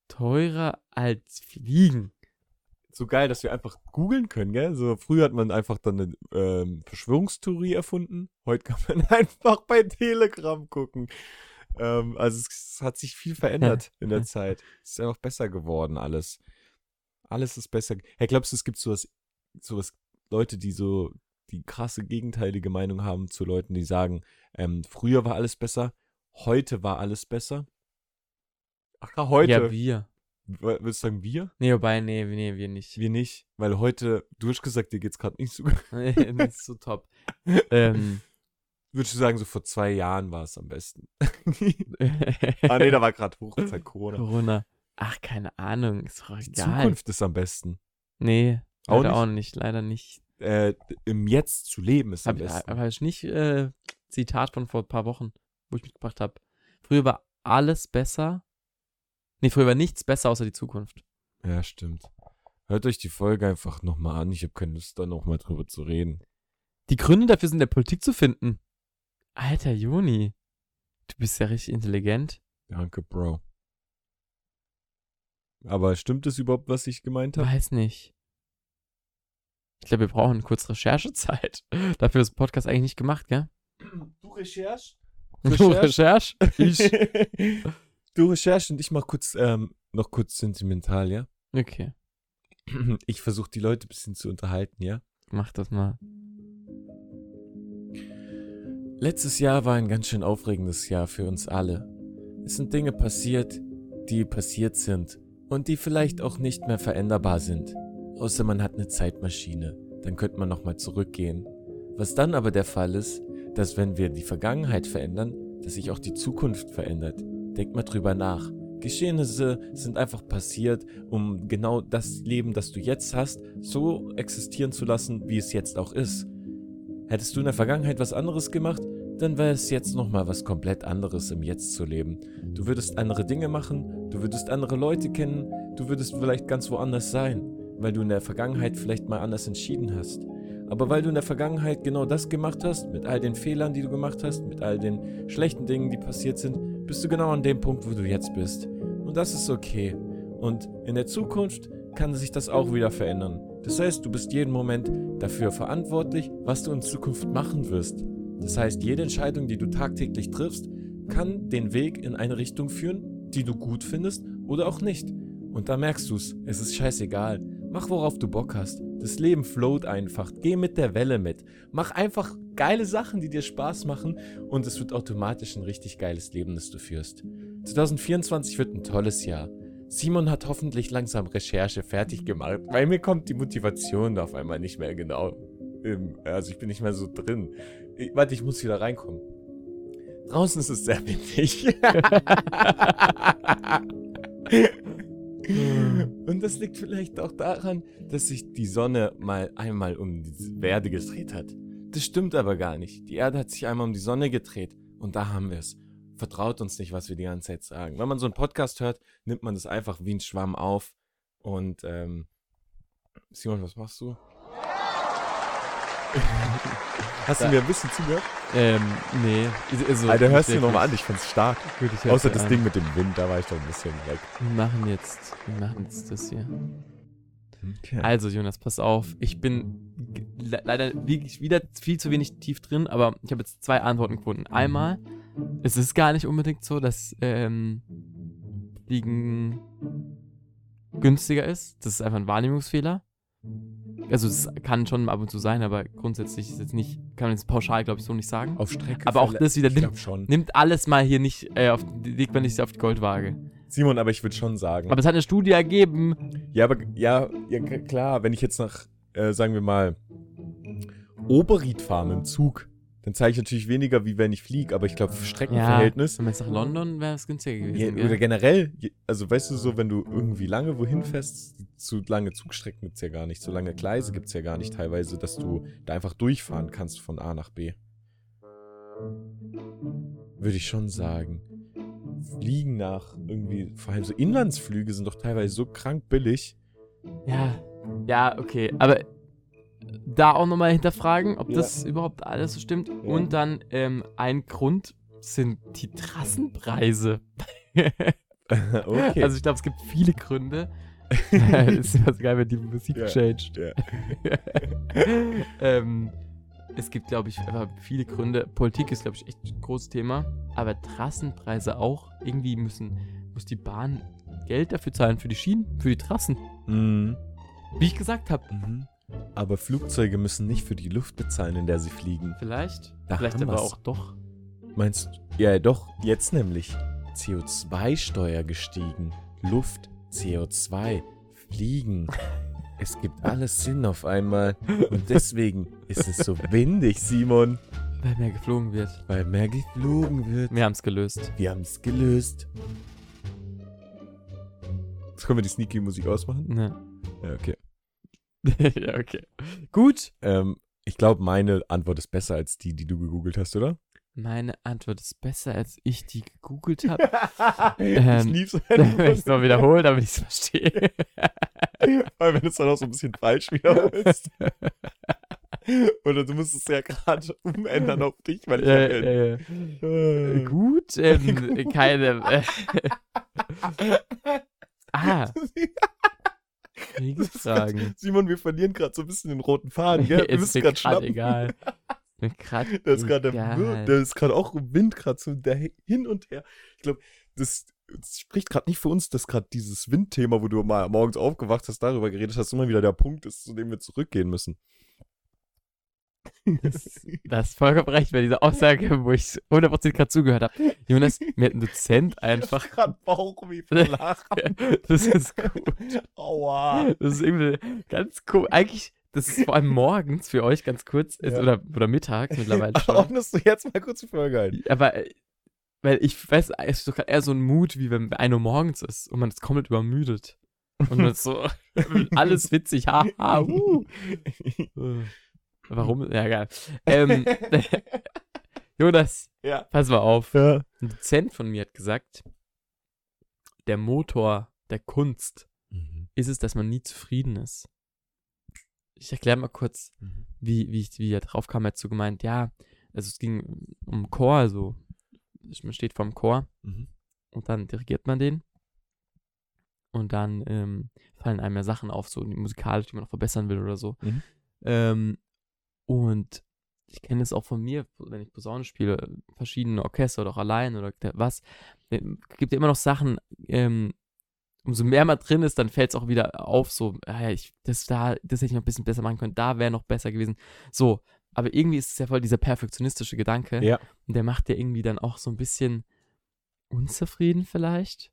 S2: teurer als Fliegen?
S1: So geil, dass wir einfach googeln können, gell? So früher hat man einfach dann eine ähm, Verschwörungstheorie erfunden. Heute kann man einfach bei Telegram gucken. Ähm, also es, es hat sich viel verändert in der Zeit. Es ist einfach besser geworden alles. Alles ist besser. Hey, glaubst du, es gibt sowas, sowas Leute, die so die krasse gegenteilige Meinung haben zu Leuten, die sagen, ähm, früher war alles besser, heute war alles besser? Ach, heute.
S2: Ja, wir.
S1: W- Würdest du sagen wir?
S2: Nee, wobei, nee, nee, wir nicht.
S1: Wir nicht, weil heute, du hast gesagt, dir geht's gerade nicht so gut.
S2: nicht so top. ähm,
S1: Würdest du sagen, so vor zwei Jahren war es am besten? ah nee, da war gerade Hochzeit Corona.
S2: Corona. Ach, keine Ahnung, ist doch
S1: Die
S2: egal.
S1: Zukunft ist am besten.
S2: Nee,
S1: Auch
S2: leider
S1: nicht?
S2: auch nicht, leider nicht.
S1: Äh, Im Jetzt zu leben ist am
S2: Hab,
S1: besten.
S2: hab ich nicht äh, Zitat von vor ein paar Wochen, wo ich mitgebracht habe. Früher war alles besser. Nee, früher war nichts besser außer die Zukunft.
S1: Ja, stimmt. Hört euch die Folge einfach nochmal an. Ich habe keine Lust, da nochmal drüber zu reden.
S2: Die Gründe dafür sind in der Politik zu finden. Alter Juni, du bist ja richtig intelligent.
S1: Danke, Bro. Aber stimmt es überhaupt, was ich gemeint habe?
S2: Weiß nicht. Ich glaube, wir brauchen kurz Recherchezeit. Dafür ist Podcast eigentlich nicht gemacht, gell?
S1: Du Recherche?
S2: Du Recherche? Ich.
S1: du Recherche und ich mach kurz, ähm, noch kurz sentimental, ja?
S2: Okay,
S1: Ich versuche die Leute ein bisschen zu unterhalten, ja?
S2: mach das mal.
S1: Letztes Jahr war ein ganz schön aufregendes Jahr für uns alle. Es sind Dinge passiert, die passiert sind und die vielleicht auch nicht mehr veränderbar sind. Außer man hat eine Zeitmaschine, dann könnte man nochmal zurückgehen. Was dann aber der Fall ist, dass wenn wir die Vergangenheit verändern, dass sich auch die Zukunft verändert. Denk mal drüber nach. Geschehnisse sind einfach passiert, um genau das Leben, das du jetzt hast, so existieren zu lassen, wie es jetzt auch ist. Hättest du in der Vergangenheit was anderes gemacht, dann wäre es jetzt nochmal was komplett anderes im Jetzt zu leben. Du würdest andere Dinge machen, du würdest andere Leute kennen, du würdest vielleicht ganz woanders sein, weil du in der Vergangenheit vielleicht mal anders entschieden hast. Aber weil du in der Vergangenheit genau das gemacht hast, mit all den Fehlern, die du gemacht hast, mit all den schlechten Dingen, die passiert sind, bist du genau an dem Punkt, wo du jetzt bist. Und das ist okay. Und in der Zukunft kann sich das auch wieder verändern. Das heißt, du bist jeden Moment dafür verantwortlich, was du in Zukunft machen wirst. Das heißt, jede Entscheidung, die du tagtäglich triffst, kann den Weg in eine Richtung führen, die du gut findest oder auch nicht. Und da merkst du es, es ist scheißegal. Mach worauf du Bock hast. Das Leben float einfach. Geh mit der Welle mit. Mach einfach geile Sachen, die dir Spaß machen und es wird automatisch ein richtig geiles Leben, das du führst. 2024 wird ein tolles Jahr. Simon hat hoffentlich langsam Recherche fertig gemacht, weil mir kommt die Motivation auf einmal nicht mehr genau. Also ich bin nicht mehr so drin. Ich, warte, ich muss wieder reinkommen. Draußen ist es sehr windig. Und das liegt vielleicht auch daran, dass sich die Sonne mal einmal um die Erde gedreht hat. Das stimmt aber gar nicht. Die Erde hat sich einmal um die Sonne gedreht und da haben wir es. Vertraut uns nicht, was wir die ganze Zeit sagen. Wenn man so einen Podcast hört, nimmt man das einfach wie ein Schwamm auf. Und ähm, Simon, was machst du? Hast du mir ein bisschen zugehört?
S2: Ähm, nee. Also,
S1: Alter, hörst du dir nochmal an, ich find's stark.
S2: Gut, ich
S1: Außer das
S2: an.
S1: Ding mit dem Wind, da war ich doch ein bisschen weg.
S2: Wir machen jetzt, wir machen jetzt das hier.
S1: Okay.
S2: Also, Jonas, pass auf. Ich bin le leider wieder viel zu wenig tief drin, aber ich habe jetzt zwei Antworten gefunden. Einmal, es ist gar nicht unbedingt so, dass ähm, Fliegen günstiger ist. Das ist einfach ein Wahrnehmungsfehler. Also, es kann schon ab und zu sein, aber grundsätzlich ist jetzt nicht, kann man jetzt pauschal, glaube ich, so nicht sagen.
S1: Auf Strecke.
S2: Aber auch das wieder nimmt-. Nimmt alles mal hier nicht, äh, auf, legt man nicht auf die Goldwaage.
S1: Simon, aber ich würde schon sagen.
S2: Aber es hat eine Studie ergeben.
S1: ja, aber ja, ja, klar, wenn ich jetzt nach, äh, sagen wir mal, Oberried fahre mit dem Zug, dann zahle ich natürlich weniger, wie wenn ich fliege, aber ich glaube, Streckenverhältnis.
S2: Wenn man jetzt nach London wäre es günstiger
S1: Ja,
S2: gewesen.
S1: oder
S2: gell?
S1: generell, also weißt du so, wenn du irgendwie lange wohin fährst, zu lange Zugstrecken gibt's ja gar nicht, so lange Gleise gibt's ja gar nicht teilweise, dass du da einfach durchfahren kannst von A nach B. Würde ich schon sagen. Fliegen nach irgendwie, vor allem so Inlandsflüge sind doch teilweise so krank billig.
S2: Ja, ja, okay. Aber da auch nochmal hinterfragen, ob
S1: Ja.
S2: das überhaupt alles so stimmt.
S1: Ja.
S2: Und dann ähm, ein Grund sind die Trassenpreise.
S1: okay.
S2: Also ich glaube, es gibt viele Gründe. ist immer so geil, wenn die Musik
S1: Ja.
S2: changed. Ähm, es gibt, glaube ich, einfach viele Gründe. Politik ist, glaube ich, echt ein großes Thema. Aber Trassenpreise auch. Irgendwie müssen, muss die Bahn Geld dafür zahlen, für die Schienen, für die Trassen.
S1: Mhm.
S2: Wie ich gesagt habe.
S1: Mhm. Aber Flugzeuge müssen nicht für die Luft bezahlen, in der sie fliegen.
S2: Vielleicht.
S1: Da
S2: vielleicht aber
S1: wir's.
S2: auch doch.
S1: Meinst du? Ja, doch, jetzt nämlich. CO2-Steuer gestiegen. Luft, CO2, Fliegen. Es gibt alles Sinn auf einmal. Und deswegen ist es so windig, Simon.
S2: Weil mehr geflogen wird.
S1: Weil mehr geflogen wird.
S2: Wir haben es gelöst.
S1: Wir haben es gelöst. Jetzt können wir die sneaky Musik ausmachen?
S2: Ne.
S1: Ja, okay.
S2: ja, okay. Gut.
S1: Ähm, ich glaube, meine Antwort ist besser als die, die du gegoogelt hast, oder?
S2: Meine Antwort ist besser, als ich die gegoogelt habe.
S1: ich
S2: Ähm,
S1: lieb's,
S2: Wenn ich es noch wiederhole, damit ich es verstehe.
S1: Weil wenn du es dann auch so ein bisschen falsch wiederholst. Oder du musst es ja gerade umändern auf dich, weil ich
S2: äh,
S1: ja-
S2: äh,
S1: Äh,
S2: gut, ähm, keine. Äh, ah, Kriegsfragen.
S1: Simon, wir verlieren gerade so ein bisschen den roten Faden, gell? Wir
S2: ist
S1: müssen gerade schnappen.
S2: egal. Grad
S1: Da ist gerade der, ist gerade auch Wind gerade so der hin und her. Ich glaube, das, das spricht gerade nicht für uns, dass gerade dieses Windthema, wo du mal morgens aufgewacht hast, darüber geredet hast, immer wieder der Punkt ist, zu dem wir zurückgehen müssen.
S2: Das, das ist vollkommen recht bei dieser Aussage, wo ich 100% gerade zugehört habe. Jonas, mir hat ein Dozent einfach.
S1: gerade Bauchweh von Lachen.
S2: Das ist gut.
S1: Aua.
S2: Das ist irgendwie ganz cool. Eigentlich, das ist vor allem morgens für euch ganz kurz.
S1: Ja.
S2: oder, oder mittags mittlerweile schon.
S1: Ordnest du jetzt mal kurz die Folge ein?
S2: Aber, weil ich weiß, es ist doch grad eher so ein Mut, wie wenn 1 Uhr morgens ist und man ist komplett übermüdet. Und man ist so, alles witzig, haha, uh. Warum? Ja, egal. Ähm, Jonas,
S1: Ja.
S2: pass mal auf.
S1: Ja.
S2: Ein Dozent von mir hat gesagt, der Motor der Kunst ist es, dass man nie zufrieden ist. Ich erkläre mal kurz, wie, wie, ich, wie er drauf kam. Er hat so gemeint, ja, also es ging um Chor, also man steht vorm Chor
S1: Mhm.
S2: und dann dirigiert man den. Und dann ähm, fallen einem ja Sachen auf, so musikalisch, die man noch verbessern will oder so.
S1: Mhm.
S2: Ähm, und ich kenne es auch von mir, wenn ich Posaune spiele, verschiedene Orchester oder auch allein oder der- was. Es gibt ja immer noch Sachen, ähm, umso mehr man drin ist, dann fällt es auch wieder auf, so, ja, ich, das da, das hätte ich noch ein bisschen besser machen können, da wäre noch besser gewesen. So, aber irgendwie ist es ja voll dieser perfektionistische Gedanke.
S1: Ja.
S2: Und der macht ja irgendwie dann auch so ein bisschen unzufrieden vielleicht.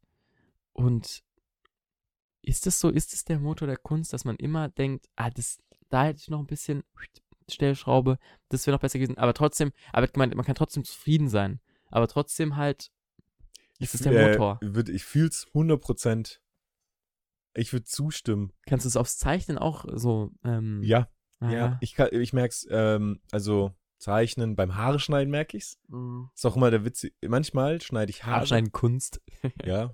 S2: Und ist es so, ist es der Motor der Kunst, dass man immer denkt, ah, das, da hätte ich noch ein bisschen Stellschraube, das wäre noch besser gewesen, aber trotzdem, aber gemeint, man kann trotzdem zufrieden sein, aber trotzdem halt,
S1: Ich,
S2: ist der Motor.
S1: Äh, würd, ich fühl's 100%. Ich würde zustimmen.
S2: kannst du es aufs Zeichnen auch so, ähm,
S1: Ja, ja. Ich, kann, ich merk's, ähm, also Zeichnen, beim Haare schneiden merke ich's.
S2: Mhm.
S1: Ist auch immer der Witz. Manchmal schneide ich Haare.
S2: Haarschneiden Kunst.
S1: Ja.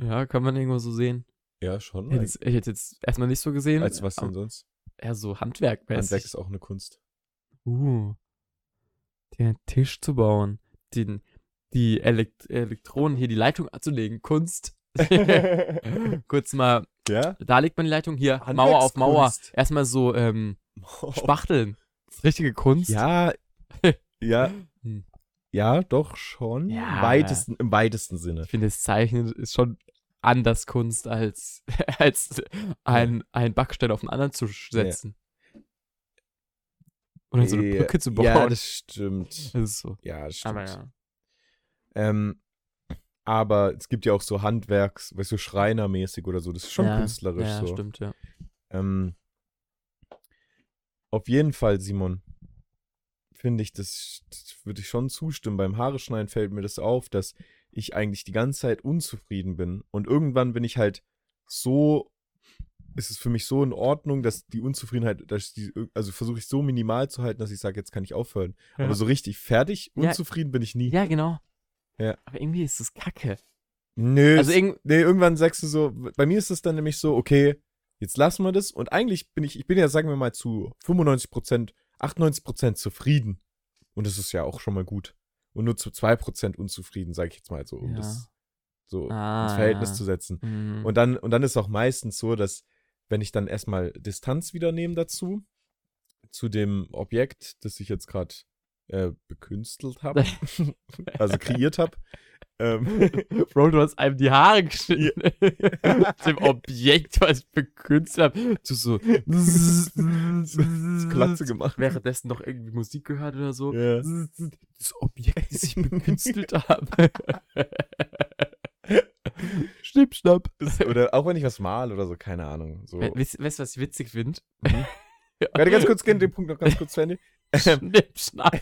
S2: Ja, kann man irgendwo so sehen.
S1: ja, schon.
S2: Ich hätte jetzt erstmal nicht so gesehen.
S1: Als was denn sonst?
S2: Eher so Handwerk.
S1: Handwerk ist auch eine Kunst.
S2: Uh, den Tisch zu bauen, den, die Elekt Elektronen hier, die Leitung anzulegen, Kunst. Kurz mal,
S1: Ja?
S2: da legt man die Leitung, hier, Mauer auf Mauer. Erstmal so, ähm, Spachteln. Das ist richtige Kunst.
S1: Ja, ja.
S2: Hm.
S1: Ja, doch schon.
S2: Ja.
S1: Im, weitesten, Im weitesten Sinne.
S2: Ich finde, das Zeichnen ist schon anders Kunst, als, als ein, ein Backstein auf den anderen zu setzen. Oder so eine
S1: Ja,
S2: Brücke zu bauen.
S1: Ja, das stimmt.
S2: das ist so.
S1: Ja, das stimmt.
S2: Aber ja.
S1: Ähm, Aber es gibt ja auch so Handwerks, weißt du, Schreinermäßig oder so. Das ist schon
S2: ja,
S1: künstlerisch
S2: ja,
S1: so.
S2: stimmt, ja.
S1: Ähm, auf jeden Fall, Simon, finde ich, das, das würde ich schon zustimmen. Beim Haare schneiden fällt mir das auf, dass ich eigentlich die ganze Zeit unzufrieden bin. Und irgendwann bin ich halt so, ist es für mich so in Ordnung, dass die Unzufriedenheit, dass die, also versuche ich so minimal zu halten, dass ich sage, jetzt kann ich aufhören.
S2: Ja.
S1: Aber so richtig fertig,
S2: Ja.
S1: unzufrieden bin ich nie.
S2: Ja, genau.
S1: Ja.
S2: Aber irgendwie ist das kacke.
S1: Nö,
S2: Also irgend,
S1: Nee, irgendwann sagst du so, bei mir ist es dann nämlich so, okay, jetzt lassen wir das. Und eigentlich bin ich, ich bin ja, sagen wir mal, zu 95 Prozent, 98 Prozent zufrieden. Und das ist ja auch schon mal gut. Und nur zu 2 Prozent unzufrieden, sage ich jetzt mal so, um
S2: Ja.
S1: das so
S2: Ah,
S1: ins Verhältnis
S2: ja.
S1: zu setzen.
S2: Mhm.
S1: Und dann, und dann ist auch meistens so, dass, wenn ich dann erstmal Distanz wieder nehme dazu, zu dem Objekt, das ich jetzt gerade äh, bekünstelt habe, also kreiert habe, ähm,
S2: Bro, du hast einem die Haare geschnitten. Dem Objekt, was ich bekünstelt habe. Du so.
S1: Klatze gemacht.
S2: Währenddessen noch irgendwie Musik gehört oder so.
S1: Ja.
S2: Das Objekt, das ich bekünstelt habe. Schnipp, schnapp.
S1: Oder auch wenn ich was mal oder so, keine Ahnung. So.
S2: We- Weißt du, was ich witzig finde?
S1: Mhm. Warte, ganz kurz, gehen den Punkt noch ganz kurz zu Ende.
S2: Schnipp, schnapp,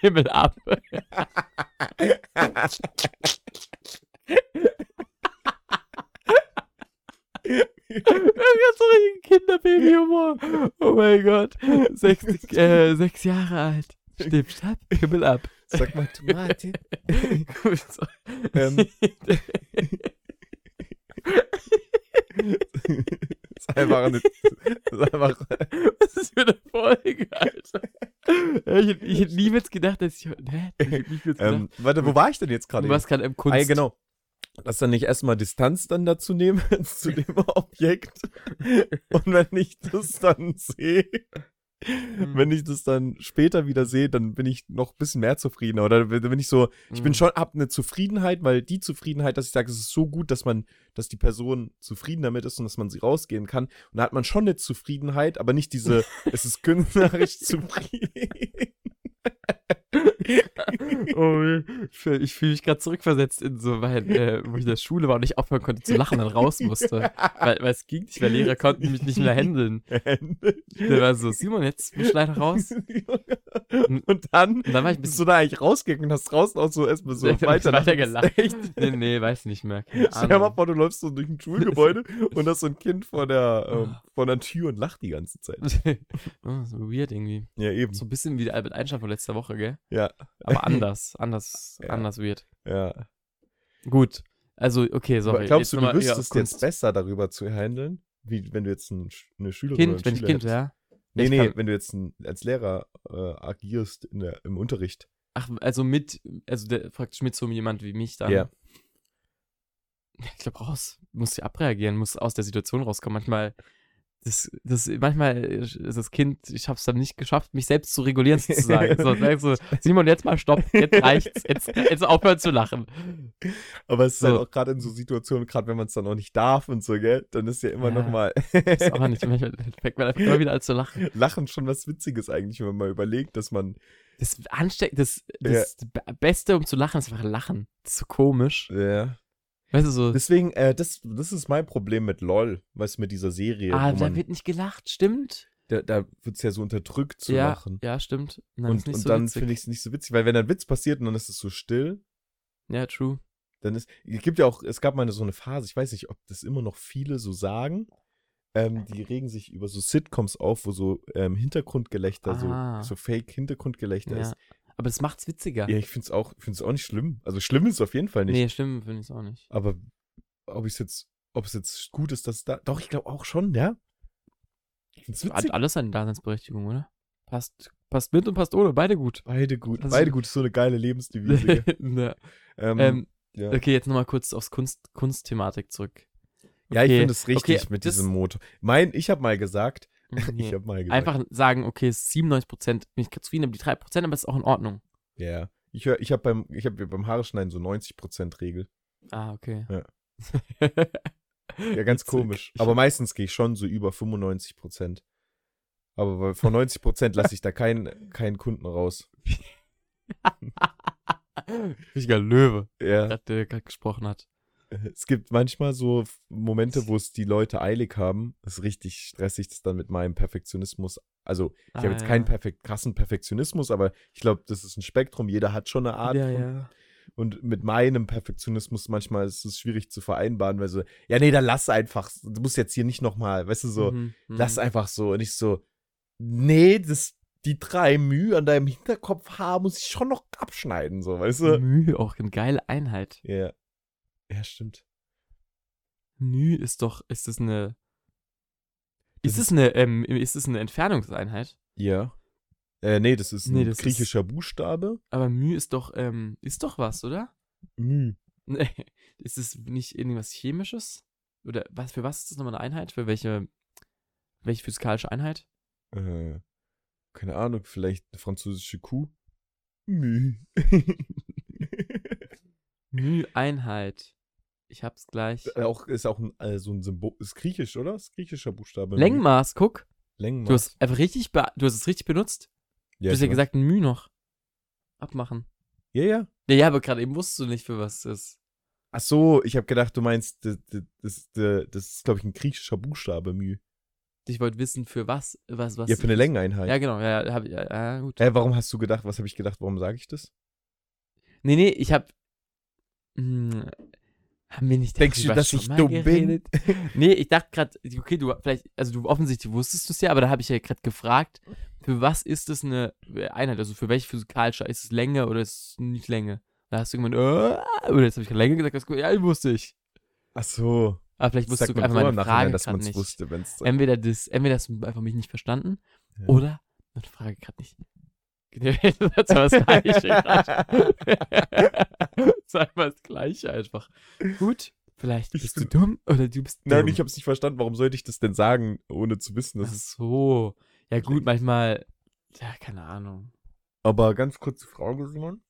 S2: Pimmel ab. Ganz so richtig Kinderbaby-Humor. Oh mein Gott. Sechs, äh, sechs Jahre alt. Schnipp, schnapp, Pimmel ab.
S1: Sag mal Tomate. Ähm, ist einfach eine, das ist einfach,
S2: Was ist für eine Folge, Alter? Ich, hätte- ich hätte niemals gedacht, dass ich. Hä? Ich hätte niemals gedacht.
S1: ähm, warte, wo war ich denn jetzt gerade?
S2: du warst gerade im Kunst.
S1: Ah, ja, genau. Dass dann nicht erstmal Distanz dann dazu nehmen, zu dem Objekt. Und wenn ich das dann sehe. Wenn ich das dann später wieder sehe, dann bin ich noch ein bisschen mehr zufriedener. Oder bin ich so, ich bin
S2: Mhm.
S1: schon, hab eine Zufriedenheit, weil die Zufriedenheit, dass ich sage, es ist so gut, dass man, dass die Person zufrieden damit ist und dass man sie rausgehen kann. Und da hat man schon eine Zufriedenheit, aber nicht diese, es ist künstlerisch zufrieden.
S2: Oh, ich fühle ich fühl mich gerade zurückversetzt in so, weil, äh, wo ich in der Schule war und nicht aufhören konnte zu lachen und raus musste. Weil, weil es ging nicht, weil Lehrer konnten mich nicht mehr handeln. Der war so, Simon, jetzt musst du leider raus.
S1: und dann
S2: Und dann war ich ein
S1: bist
S2: bisschen
S1: du da eigentlich rausgegangen und hast draußen auch so erstmal so
S2: dann ich
S1: weiter,
S2: weiter gelacht.
S1: Echt?
S2: Nee, nee, weiß nicht mehr.
S1: Stell dir mal vor, du läufst so durch ein Schulgebäude und hast so ein Kind vor der, ähm, vor der Tür und lacht die ganze Zeit.
S2: oh, so weird irgendwie.
S1: Ja, eben.
S2: So ein bisschen wie der Albert Einstein von letzter Woche, gell?
S1: Ja,
S2: Aber anders, anders,
S1: Ja.
S2: anders weird.
S1: ja.
S2: Gut. Also, okay,
S1: Aber
S2: sorry.
S1: glaubst du, du wüsstest
S2: auf
S1: jetzt besser darüber zu handeln, wie wenn du jetzt ein, eine Schülerin oder
S2: Kind,
S1: einen
S2: wenn ich Kind
S1: hättest?
S2: wäre?
S1: Nee,
S2: Ich
S1: nee,
S2: kann-
S1: wenn du jetzt ein, als Lehrer äh, agierst der, im Unterricht.
S2: Ach, also mit, also der, praktisch mit so jemand wie mich dann.
S1: Ja.
S2: Ich glaube raus. Muss ja abreagieren, muss aus der Situation rauskommen. Manchmal, das, das, manchmal ist das Kind, ich habe es dann nicht geschafft, mich selbst zu regulieren sozusagen. so, sag so, Simon, jetzt mal stopp, jetzt reicht's, jetzt, jetzt aufhören zu lachen.
S1: Aber es ist halt
S2: So.
S1: auch gerade in so Situationen, gerade wenn man es dann auch nicht darf und so, gell, dann ist ja immer
S2: Ja.
S1: noch mal
S2: Ist auch nicht, manchmal fängt man einfach immer wieder an zu lachen.
S1: Lachen schon was Witziges eigentlich, wenn man mal überlegt, dass man,
S2: Das ansteck, das, das Be- Beste, um zu lachen, ist einfach lachen. Das ist so komisch.
S1: ja.
S2: Weißt du, so,
S1: Deswegen, äh, das, das ist mein Problem mit LOL, weißt du, mit dieser Serie.
S2: ah, da
S1: man,
S2: wird nicht gelacht, stimmt?
S1: da, da wird es ja so unterdrückt zu
S2: ja,
S1: lachen.
S2: ja, stimmt. Nein,
S1: und und
S2: so
S1: dann finde ich es nicht so witzig, weil wenn ein Witz passiert und dann ist es so still,
S2: Ja, true.
S1: dann ist, es gibt ja auch, es gab mal eine, so eine Phase, ich weiß nicht, ob das immer noch viele so sagen, ähm, die regen sich über so Sitcoms auf, wo so ähm, Hintergrundgelächter,
S2: Ah.
S1: so, so Fake-Hintergrundgelächter
S2: Ja.
S1: ist.
S2: Aber das macht's witziger.
S1: Ja, ich finde es auch, find's auch nicht schlimm. Also schlimm ist es auf jeden Fall nicht.
S2: nee, stimmt, finde ich auch nicht.
S1: Aber ob ich jetzt, ob es jetzt gut ist, dass da. Doch, ich glaube auch schon, ja. Ich find's
S2: Hat
S1: witzig.
S2: alles seine Daseinsberechtigung, oder? Passt, passt mit und passt ohne, beide gut.
S1: Beide gut.
S2: Also-
S1: Beide gut ist so eine geile Lebensdevise.
S2: ja.
S1: ähm,
S2: ähm,
S1: ja.
S2: Okay, jetzt nochmal kurz aufs Kunst, Kunstthematik zurück.
S1: ja, ich
S2: okay,
S1: finde es richtig
S2: okay,
S1: mit diesem Motor. Mein, ich habe mal gesagt,
S2: Mhm,
S1: ich
S2: nee.
S1: habe mal gesagt.
S2: Einfach sagen, okay, es ist 97%, bin ich zufrieden, aber die 3%, aber es ist auch in Ordnung.
S1: Ja. Ich höre, ich habe beim, ich habe beim Haare schneiden so 90% Regel.
S2: Ah, okay.
S1: Ja. Ja, ganz komisch. Aber meistens gehe ich schon so über 95%. Aber bei- von 90% lasse ich da keinen keinen Kunden raus.
S2: Richtiger Löwe,
S1: Ja.
S2: der gerade gesprochen hat.
S1: Es gibt manchmal so Momente, wo es die Leute eilig haben. Das ist richtig stressig, das dann mit meinem Perfektionismus. Also, ich
S2: Ah,
S1: habe jetzt
S2: ja.
S1: keinen perfekt, krassen Perfektionismus, aber ich glaube, das ist ein Spektrum. Jeder hat schon eine Art.
S2: ja,
S1: von,
S2: ja.
S1: Und mit meinem Perfektionismus manchmal ist es schwierig zu vereinbaren, weil so, ja, nee, dann lass einfach. Du musst jetzt hier nicht nochmal, weißt du, so,
S2: Mhm, mhm.
S1: lass einfach so. Und ich so, nee, das, die drei Mühe an deinem Hinterkopfhaar muss ich schon noch abschneiden, so, weißt du?
S2: Mühe, auch eine geile Einheit.
S1: Ja. Ja, stimmt.
S2: Mühe ist doch, ist das eine.
S1: Das
S2: Ist es eine, ähm, ist es eine Entfernungseinheit?
S1: Ja. Äh, nee, das ist ein
S2: Nee, das ist-
S1: griechischer Buchstabe.
S2: Aber Mühe ist doch, ähm, ist doch was, oder?
S1: Müh.
S2: Nee. Ist es nicht irgendwas Chemisches? Oder was, für was ist das nochmal eine Einheit? Für welche, welche physikalische Einheit?
S1: Äh, keine Ahnung, vielleicht eine französische Kuh. Müh.
S2: Müh-Einheit. Ich hab's gleich.
S1: Äh, auch, ist auch ein, äh, so ein Symbol. Ist griechisch, oder? Ist griechischer Buchstabe. Müh.
S2: Längenmaß, guck.
S1: Längenmaß.
S2: Du hast einfach richtig, du hast es richtig benutzt.
S1: ja,
S2: du hast ja gesagt, ein Müh noch. Abmachen.
S1: Ja, ja.
S2: Ja, ja, aber gerade eben wusstest du nicht, für was es ist.
S1: Ach so, ich habe gedacht, du meinst, das, das, das, das ist, glaube ich, ein griechischer Buchstabe, Müh.
S2: Ich wollte wissen, für was, was, was.
S1: Ja, für eine Längeneinheit.
S2: Ja, genau, ja, ja, ja, gut.
S1: Hä, warum hast du gedacht, was habe ich gedacht, warum sage ich das?
S2: Nee, nee, ich hab. Hm, haben wir nicht
S1: Denkst du, dass ich dumm bin?
S2: geredet? Nee, ich dachte gerade, okay, du vielleicht, also du offensichtlich wusstest du es ja, aber da habe ich ja gerade gefragt, für was ist das eine Einheit? Also für welche physikalische, ist es Länge oder ist es nicht Länge? Da hast du irgendwann, äh, oder jetzt habe ich gerade Länge gesagt, das, ja, ich wusste ich.
S1: Ach so.
S2: Aber vielleicht wusstest du einfach meine Frage
S1: dass man es wusste, wenn es.
S2: Entweder das, entweder hast du einfach mich nicht verstanden
S1: Ja.
S2: oder meine Frage gerade nicht. Das war das Gleiche gerade. Sag mal das Gleiche einfach. Gut, vielleicht
S1: Ich
S2: bist du dumm oder du bist dumm.
S1: Nein, ich habe es nicht verstanden. Warum sollte ich das denn sagen, ohne zu wissen?
S2: Ach
S1: Das ist,
S2: so. Ja gut, manchmal, ja, keine Ahnung.
S1: aber ganz kurze Frage, Simon.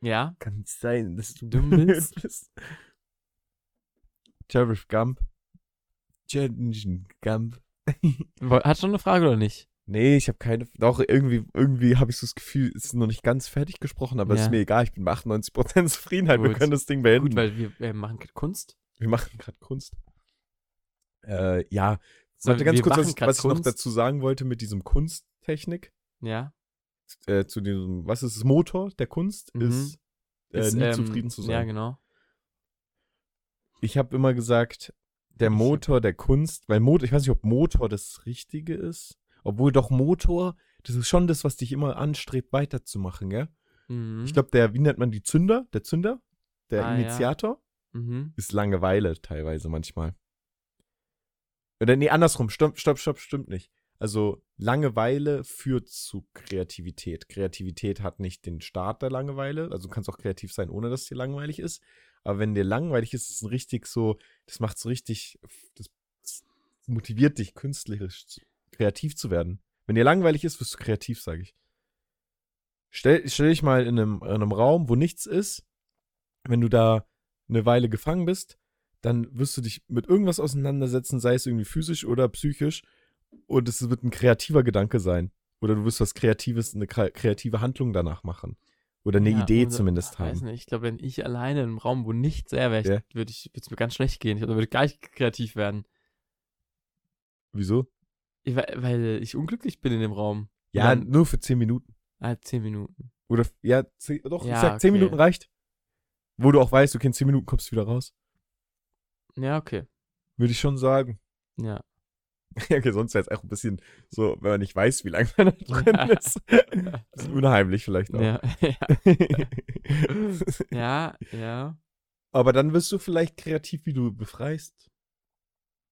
S2: Ja,
S1: Kann es sein, dass du
S2: Dumm bist?
S1: bist? Sheriff Gump. Sheriff Gump.
S2: Hat schon eine Frage oder nicht?
S1: Nee, ich habe keine. Doch, irgendwie, irgendwie habe ich so das Gefühl, es ist noch nicht ganz fertig gesprochen, aber
S2: Ja.
S1: ist mir egal. Ich bin bei 98% Zufriedenheit. Wir
S2: Gut.
S1: können das Ding beenden.
S2: Gut, weil wir äh, machen gerade Kunst.
S1: wir machen gerade Kunst. Äh, ja.
S2: So,
S1: Warte ganz
S2: wir
S1: kurz, was, was ich noch dazu sagen wollte mit diesem Kunsttechnik.
S2: Ja.
S1: Äh, zu diesem, was ist das Motor der Kunst?
S2: Mhm.
S1: Ist, äh,
S2: Ist,
S1: nie
S2: ähm,
S1: zufrieden zu sein.
S2: Ja, genau.
S1: Ich habe immer gesagt, der Motor der Kunst, weil Motor, ich weiß nicht, ob Motor das Richtige ist, obwohl doch Motor, das ist schon das, was dich immer anstrebt, weiterzumachen, gell?
S2: Mhm.
S1: Ich glaube, der, wie nennt man die Zünder? Der Zünder? Der
S2: Ah, ja.
S1: Initiator?
S2: Mhm.
S1: Ist Langeweile teilweise manchmal. Oder nee, andersrum, stopp, stopp, stopp, stimmt nicht. Also Langeweile führt zu Kreativität. Kreativität hat nicht den Start der Langeweile. Also du kannst auch kreativ sein, ohne dass es dir langweilig ist. Aber wenn dir langweilig ist, ist es richtig so, das macht so richtig, das motiviert dich künstlerisch zu, kreativ zu werden. Wenn dir langweilig ist, wirst du kreativ, sage ich. Stell, stell dich mal in einem, in einem Raum, wo nichts ist. Wenn du da eine Weile gefangen bist, dann wirst du dich mit irgendwas auseinandersetzen, sei es irgendwie physisch oder psychisch. Und es wird ein kreativer Gedanke sein. Oder du wirst was Kreatives, eine kre- kreative Handlung danach machen. Oder eine
S2: Ja,
S1: Idee
S2: äh,
S1: zumindest
S2: ich Weiß
S1: haben.
S2: nicht, ich glaube, wenn ich alleine in einem Raum, wo nichts wäre, wär
S1: Ja.
S2: würde ich, würde es mir ganz schlecht gehen. Ich würde ich gar nicht kreativ werden.
S1: Wieso?
S2: Ich, weil, ich unglücklich bin in dem Raum.
S1: Ja,
S2: dann-
S1: nur für 10 Minuten.
S2: Ah, zehn Minuten.
S1: Oder, ja, zehn, doch, ich
S2: Ja,
S1: sag, 10
S2: okay.
S1: Minuten reicht. Wo du auch weißt, okay, in 10 Minuten kommst du wieder raus.
S2: Ja, okay.
S1: Würde ich schon sagen.
S2: Ja.
S1: Ja, okay, sonst wäre es auch ein bisschen so, wenn man nicht weiß, wie lange man da drin
S2: Ja.
S1: ist. bisschen unheimlich vielleicht auch.
S2: Ja, ja, ja.
S1: Aber dann wirst du vielleicht kreativ, wie du befreist.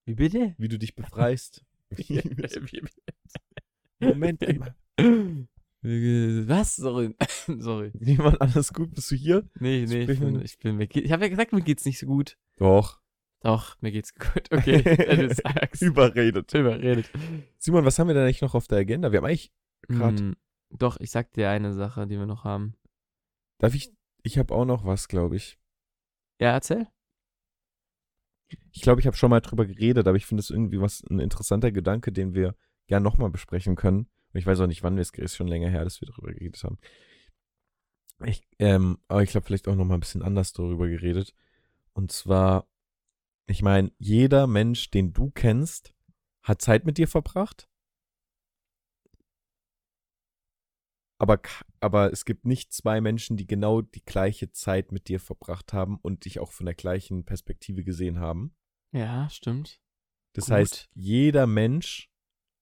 S2: Wie bitte?
S1: Wie du dich befreist. Moment immer.
S2: Was? Sorry. Sorry.
S1: Niemand alles gut? Bist du hier?
S2: Nee, nee, ich bin, ich bin, mir ich habe ja gesagt, mir geht's nicht so gut.
S1: Doch.
S2: Doch, mir geht's gut. Okay, du sagst.
S1: Überredet.
S2: Überredet.
S1: Simon, was haben wir denn eigentlich noch auf der Agenda? Wir haben eigentlich, Grad.
S2: Hm, doch, ich sag dir eine Sache, die wir noch haben.
S1: darf ich, ich habe auch noch was, glaube ich.
S2: Ja, erzähl.
S1: Ich glaube, ich habe schon mal drüber geredet, aber ich finde es irgendwie was, ein interessanter Gedanke, den wir gern nochmal besprechen können. Und ich weiß auch nicht, wann wir es ist schon länger her, dass wir darüber geredet haben. Ich, ähm, aber ich glaube, vielleicht auch noch mal ein bisschen anders darüber geredet. Und zwar, ich meine, jeder Mensch, den du kennst, hat Zeit mit dir verbracht. Aber, aber es gibt nicht zwei Menschen, die genau die gleiche Zeit mit dir verbracht haben und dich auch von der gleichen Perspektive gesehen haben.
S2: Ja, stimmt.
S1: Das
S2: Gut.
S1: heißt, jeder Mensch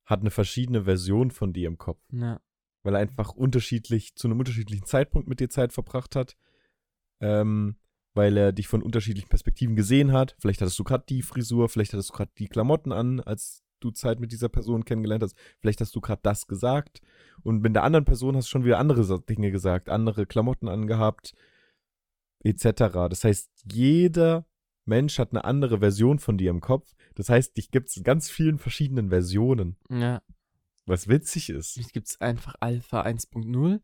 S1: hat eine verschiedene Version von dir im Kopf.
S2: Ja.
S1: weil er einfach unterschiedlich, zu einem unterschiedlichen Zeitpunkt mit dir Zeit verbracht hat, ähm, weil er dich von unterschiedlichen Perspektiven gesehen hat. Vielleicht hattest du gerade die Frisur, vielleicht hattest du gerade die Klamotten an, als du Zeit mit dieser Person kennengelernt hast. Vielleicht hast du gerade das gesagt und mit der anderen Person hast du schon wieder andere Dinge gesagt, andere Klamotten angehabt, etc. Das heißt, jeder Mensch hat eine andere Version von dir im Kopf. Das heißt, dich gibt es in ganz vielen verschiedenen Versionen,
S2: Ja.
S1: was witzig ist.
S2: Jetzt gibt es einfach Alpha 1.0,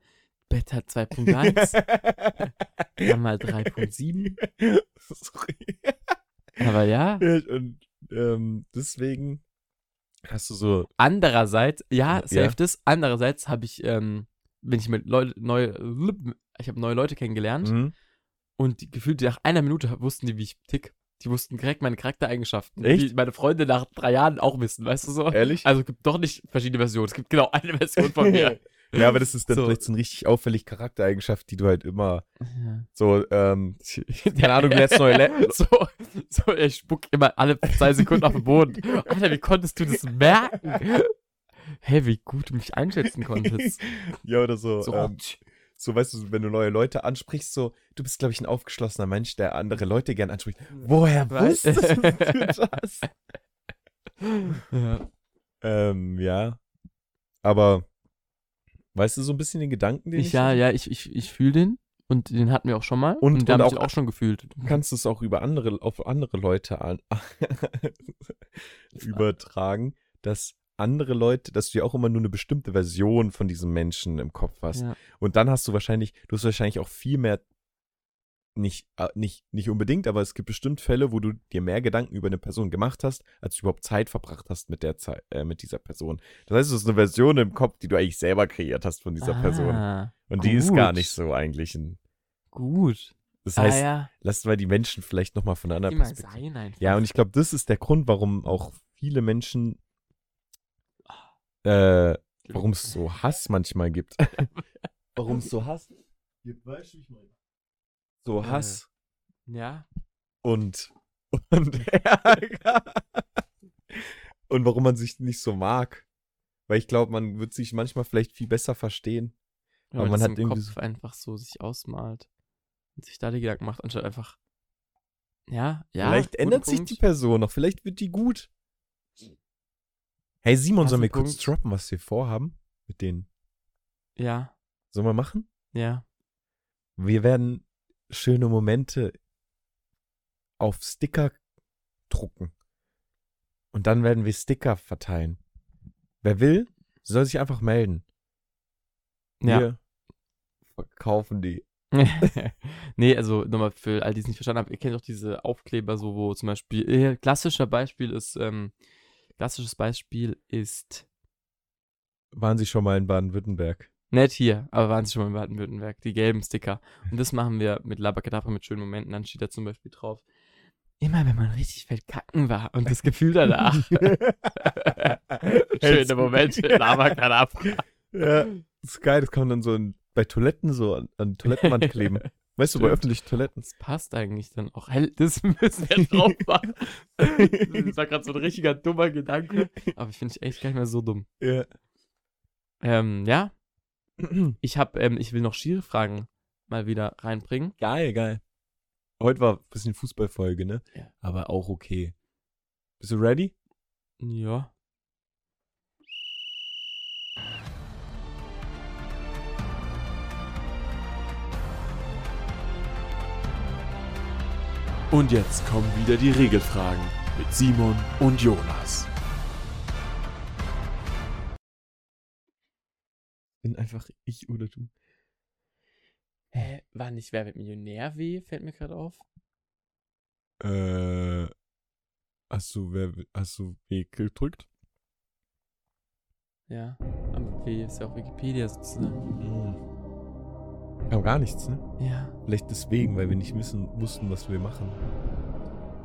S2: Beta 2.1, Gamma 3.7.
S1: Sorry.
S2: Aber ja,
S1: Ja, Und ähm, deswegen hast du so.
S2: andererseits, ja,
S1: Ja.
S2: safe das. Andererseits habe ich, ähm, wenn ich mit Leute, neue, ich habe neue Leute kennengelernt
S1: Mhm.
S2: und die, gefühlt nach einer Minute wussten die, wie ich tick. Die wussten direkt meine Charaktereigenschaften.
S1: Echt?
S2: Die meine Freunde nach drei Jahren auch wissen, weißt du so?
S1: Ehrlich?
S2: Also es gibt doch nicht verschiedene Versionen. Es gibt genau eine Version von mir.
S1: Ja, aber das ist dann
S2: So.
S1: vielleicht so eine richtig auffällige Charaktereigenschaft, die du halt immer
S2: Ja.
S1: so, ähm, keine Ahnung, lernst neue Le
S2: so, so, ich spuck immer alle zwei Sekunden auf den Boden. Alter, wie konntest du das merken? Hey, wie gut du mich einschätzen konntest.
S1: Ja, oder so.
S2: So,
S1: ähm, so, weißt du, wenn du neue Leute ansprichst, so, du bist, glaube ich, ein aufgeschlossener Mensch, der andere Leute gern anspricht. Woher wusstest du das?
S2: ja.
S1: ähm, ja. Aber, weißt du so ein bisschen den Gedanken, den
S2: Ich, ja, ja, ich, ich, ich fühle den. Und den hatten wir auch schon mal.
S1: Und-
S2: Und, den
S1: und
S2: habe ich
S1: auch-
S2: auch schon gefühlt.
S1: Du kannst es auch über andere, auf andere Leute an, übertragen, dass andere Leute, dass du ja auch immer nur eine bestimmte Version von diesem Menschen im Kopf hast.
S2: Ja.
S1: Und dann hast du wahrscheinlich, du hast wahrscheinlich auch viel mehr, nicht, äh, nicht, nicht unbedingt, aber es gibt bestimmt Fälle, wo du dir mehr Gedanken über eine Person gemacht hast, als du überhaupt Zeit verbracht hast mit der Zeit, äh, mit dieser Person. Das heißt, es ist eine Version im Kopf, die du eigentlich selber kreiert hast von dieser Person.
S2: Ah,
S1: Und die ist gar
S2: gut.
S1: nicht so eigentlich ein.
S2: Gut.
S1: Das heißt,
S2: ah, ja.
S1: lasst mal die Menschen vielleicht nochmal von einer anderen Perspektive.
S2: sein.
S1: Ja, und ich glaube, das ist der Grund, warum auch viele Menschen, äh, warum es so Hass manchmal gibt. warum es so Hass gibt, weißt du, ich meine? So
S2: Äh.
S1: Hass
S2: Ja.
S1: und, und Ärger. und warum man sich nicht so mag. Weil ich glaube, man wird sich manchmal vielleicht viel besser verstehen.
S2: Ja,
S1: Aber
S2: man
S1: hat
S2: im
S1: irgendwie
S2: Kopf einfach so sich ausmalt und sich da die Gedanken macht, anstatt einfach. Ja, ja.
S1: vielleicht ändert sich
S2: Punkt.
S1: die Person noch, vielleicht wird die gut. Hey Simon, sollen wir kurz
S2: Punkt?
S1: droppen, was wir vorhaben mit denen?
S2: Ja,
S1: Sollen wir machen?
S2: ja.
S1: Wir werden schöne Momente auf Sticker drucken. Und dann werden wir Sticker verteilen. Wer will, soll sich einfach melden.
S2: Ja.
S1: Wir verkaufen die.
S2: nee, also nochmal für all die es nicht verstanden haben, ihr kennt doch diese Aufkleber, so wo zum Beispiel, äh, klassischer Beispiel ist, ähm, klassisches Beispiel ist,
S1: Waren Sie schon mal in Baden-Württemberg?
S2: Nicht hier, aber waren sie schon mal in Baden-Württemberg, die gelben Sticker. Und das machen wir mit Labakadabra mit schönen Momenten, dann steht da zum Beispiel drauf, immer wenn man richtig fett kacken war und das Gefühl danach. Schöne Momente, Labakadabra.
S1: Ja, das ist geil. Das kann man dann so in, bei Toiletten so an, an die Toilettenwand kleben. Weißt du, bei
S2: Stimmt.
S1: öffentlichen Toiletten.
S2: Das passt eigentlich dann auch. Das müssen wir drauf machen. Das war gerade so ein richtiger dummer Gedanke. Aber finde ich echt gar nicht mehr so dumm.
S1: Ja.
S2: Ähm, ja, ich habe, ähm, ich will noch Schiri-Fragen mal wieder reinbringen.
S1: Geil, geil. Heute war ein bisschen Fußballfolge, ne?
S2: Ja.
S1: Aber auch okay. Bist du ready?
S2: Ja.
S3: Und jetzt kommen wieder die Regelfragen mit Simon und Jonas.
S1: Bin einfach ich oder du.
S2: Hä, war nicht Wer wird Millionär weh? Fällt mir gerade auf.
S1: Äh, hast du, wer, hast du W gedrückt?
S2: Ja. Aber W ist ja auch Wikipedia sozusagen.
S1: Kam gar nichts, ne?
S2: Ja.
S1: Vielleicht deswegen, weil wir nicht wissen, wussten, was wir machen.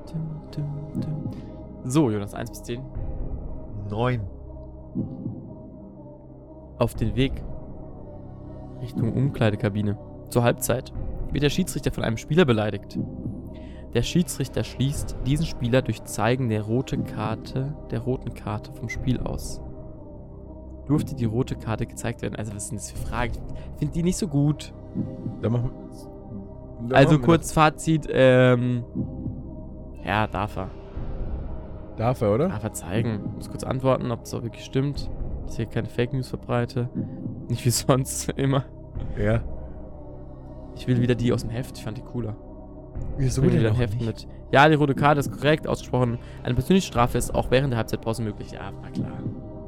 S2: Dim, dim, dim. So, Jonas, 1 bis 10.
S1: Neun.
S2: Auf den Weg Richtung Umkleidekabine. Zur Halbzeit wird der Schiedsrichter von einem Spieler beleidigt. Der Schiedsrichter schließt diesen Spieler durch Zeigen der rote Karte, der roten Karte vom Spiel aus. Durfte die rote Karte gezeigt werden? Also, was sind das für Fragen? Ich finde die nicht so gut.
S1: Da machen da
S2: also
S1: machen
S2: kurz Fazit, ähm. Ja, darf er.
S1: das. Darf er, oder?
S2: Darf er zeigen. Muss kurz antworten, ob es auch wirklich stimmt. Dass ich hier keine Fake News verbreite. Nicht wie sonst immer.
S1: Ja.
S2: Ich will wieder die aus dem Heft, ich fand die cooler.
S1: Wieso
S2: will wieder ein Heft mit. Ja, die rote Karte ist korrekt ausgesprochen. Eine persönliche Strafe ist auch während der Halbzeitpause möglich. Ja, na klar.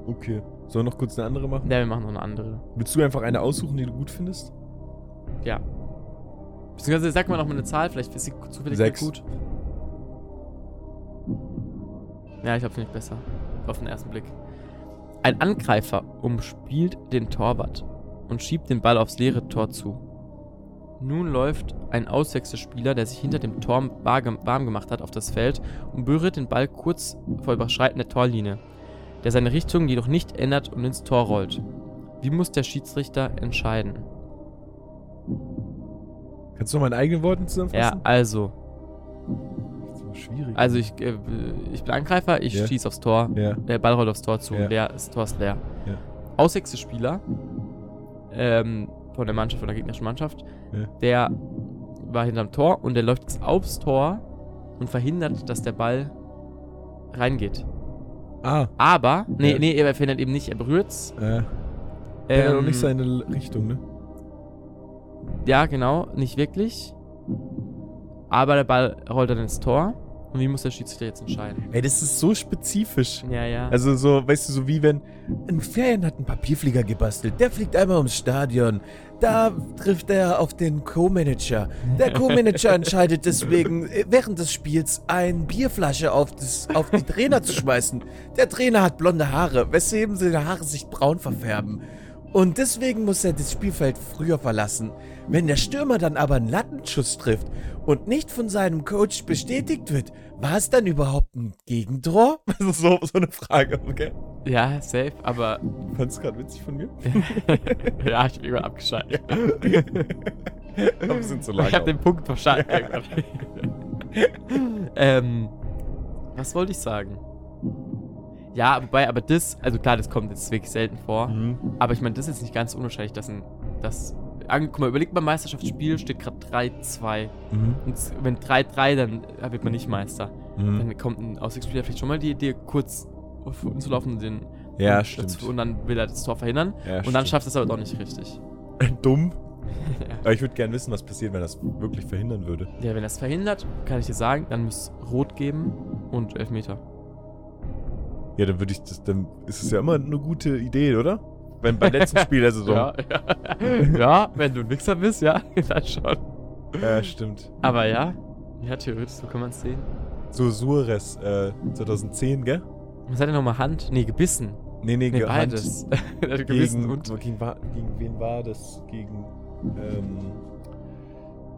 S1: Okay. Sollen wir noch kurz eine andere machen?
S2: Ja, wir machen noch eine andere.
S1: Willst du einfach eine aussuchen, die du gut findest?
S2: Ja. Beziehungsweise sag mal noch mal eine Zahl, vielleicht ist sie zufällig
S1: Sechs.
S2: gut. Ja, ich finde ich besser. Auf den ersten Blick. Ein Angreifer umspielt den Torwart und schiebt den Ball aufs leere Tor zu. Nun läuft ein Auswechselspieler, der sich hinter dem Tor warm gemacht hat, auf das Feld und berührt den Ball kurz vor Überschreiten der Torlinie, der seine Richtung jedoch nicht ändert und ins Tor rollt. Wie muss der Schiedsrichter entscheiden?
S1: Kannst du noch mal in eigenen Worten
S2: Ja,
S1: zusammenfassen?
S2: also,
S1: ist aber schwierig.
S2: also ich, äh, ich bin Angreifer, ich
S1: Ja.
S2: schieße aufs Tor,
S1: ja.
S2: der Ball rollt aufs Tor zu,
S1: Ja.
S2: leer, das Tor ist leer.
S1: Ja.
S2: Auswechselspieler ähm, von der Mannschaft, von der gegnerischen Mannschaft, der war hinterm Tor und der läuft jetzt aufs Tor und verhindert, dass der Ball reingeht.
S1: Ah,
S2: Aber, nee,
S1: Ja.
S2: nee, er verhindert eben nicht, er berührt's.
S1: äh. Ähm, ja, noch nicht seine Richtung, ne?
S2: Ja, genau, nicht wirklich. Aber der Ball rollt dann ins Tor. Und wie muss der Schiedsrichter jetzt entscheiden?
S1: Ey, das ist so spezifisch.
S2: Ja, ja.
S1: Also so, weißt du, so wie wenn ein Fan hat einen Papierflieger gebastelt, der fliegt einmal ums Stadion, da trifft er auf den Co-Manager. Der Co-Manager entscheidet deswegen, äh, während des Spiels eine Bierflasche auf, das, auf die Trainer zu schmeißen. Der Trainer hat blonde Haare, weswegen seine Haare sich braun verfärben. Und deswegen muss er das Spielfeld früher verlassen. Wenn der Stürmer dann aber einen Lattenschuss trifft und nicht von seinem Coach bestätigt wird, war es dann überhaupt ein Gegentor? Also so, so eine Frage, okay?
S2: ja, safe, aber
S1: Fandest du gerade witzig von mir?
S2: ja, ich bin irgendwann abgeschaltet.
S1: Sind so
S2: ich habe den Punkt verstanden. ähm, was wollte ich sagen? Ja, wobei, aber das, also klar, das kommt jetzt wirklich selten vor.
S1: Mhm.
S2: Aber ich meine, das ist jetzt nicht ganz unwahrscheinlich, dass ein, dass, guck mal, überleg mal, Meisterschaftsspiel steht gerade 3-2.
S1: Mhm.
S2: Und wenn 3-3, dann äh, wird man nicht Meister.
S1: Mhm.
S2: Dann kommt ein Auswechselspieler vielleicht schon mal die Idee, kurz auf unten zu laufen und den
S1: Ja,
S2: und,
S1: stimmt.
S2: Und dann will er das Tor verhindern.
S1: Ja,
S2: und dann schafft es aber doch nicht richtig.
S1: Dumm. Aber ich würde gerne wissen, was passiert, wenn das wirklich verhindern würde.
S2: ja, wenn er es verhindert, kann ich dir sagen, dann muss es Rot geben und Elfmeter.
S1: Ja, dann würde ich das, dann ist es ja immer eine gute Idee, oder? Beim, beim letzten Spiel der Saison.
S2: Ja, ja. ja, wenn du ein Wichser bist, ja, dann schon.
S1: ja stimmt.
S2: Aber ja, ja, theoretisch, so kann man es sehen.
S1: So Suarez äh, 2010, gell?
S2: Was hat er nochmal Hand? Nee, gebissen.
S1: Nee, nee,
S2: Nee, beides. gebissen
S1: Gegen,
S2: und.
S1: gegen, gegen wen war das? Gegen. Ähm,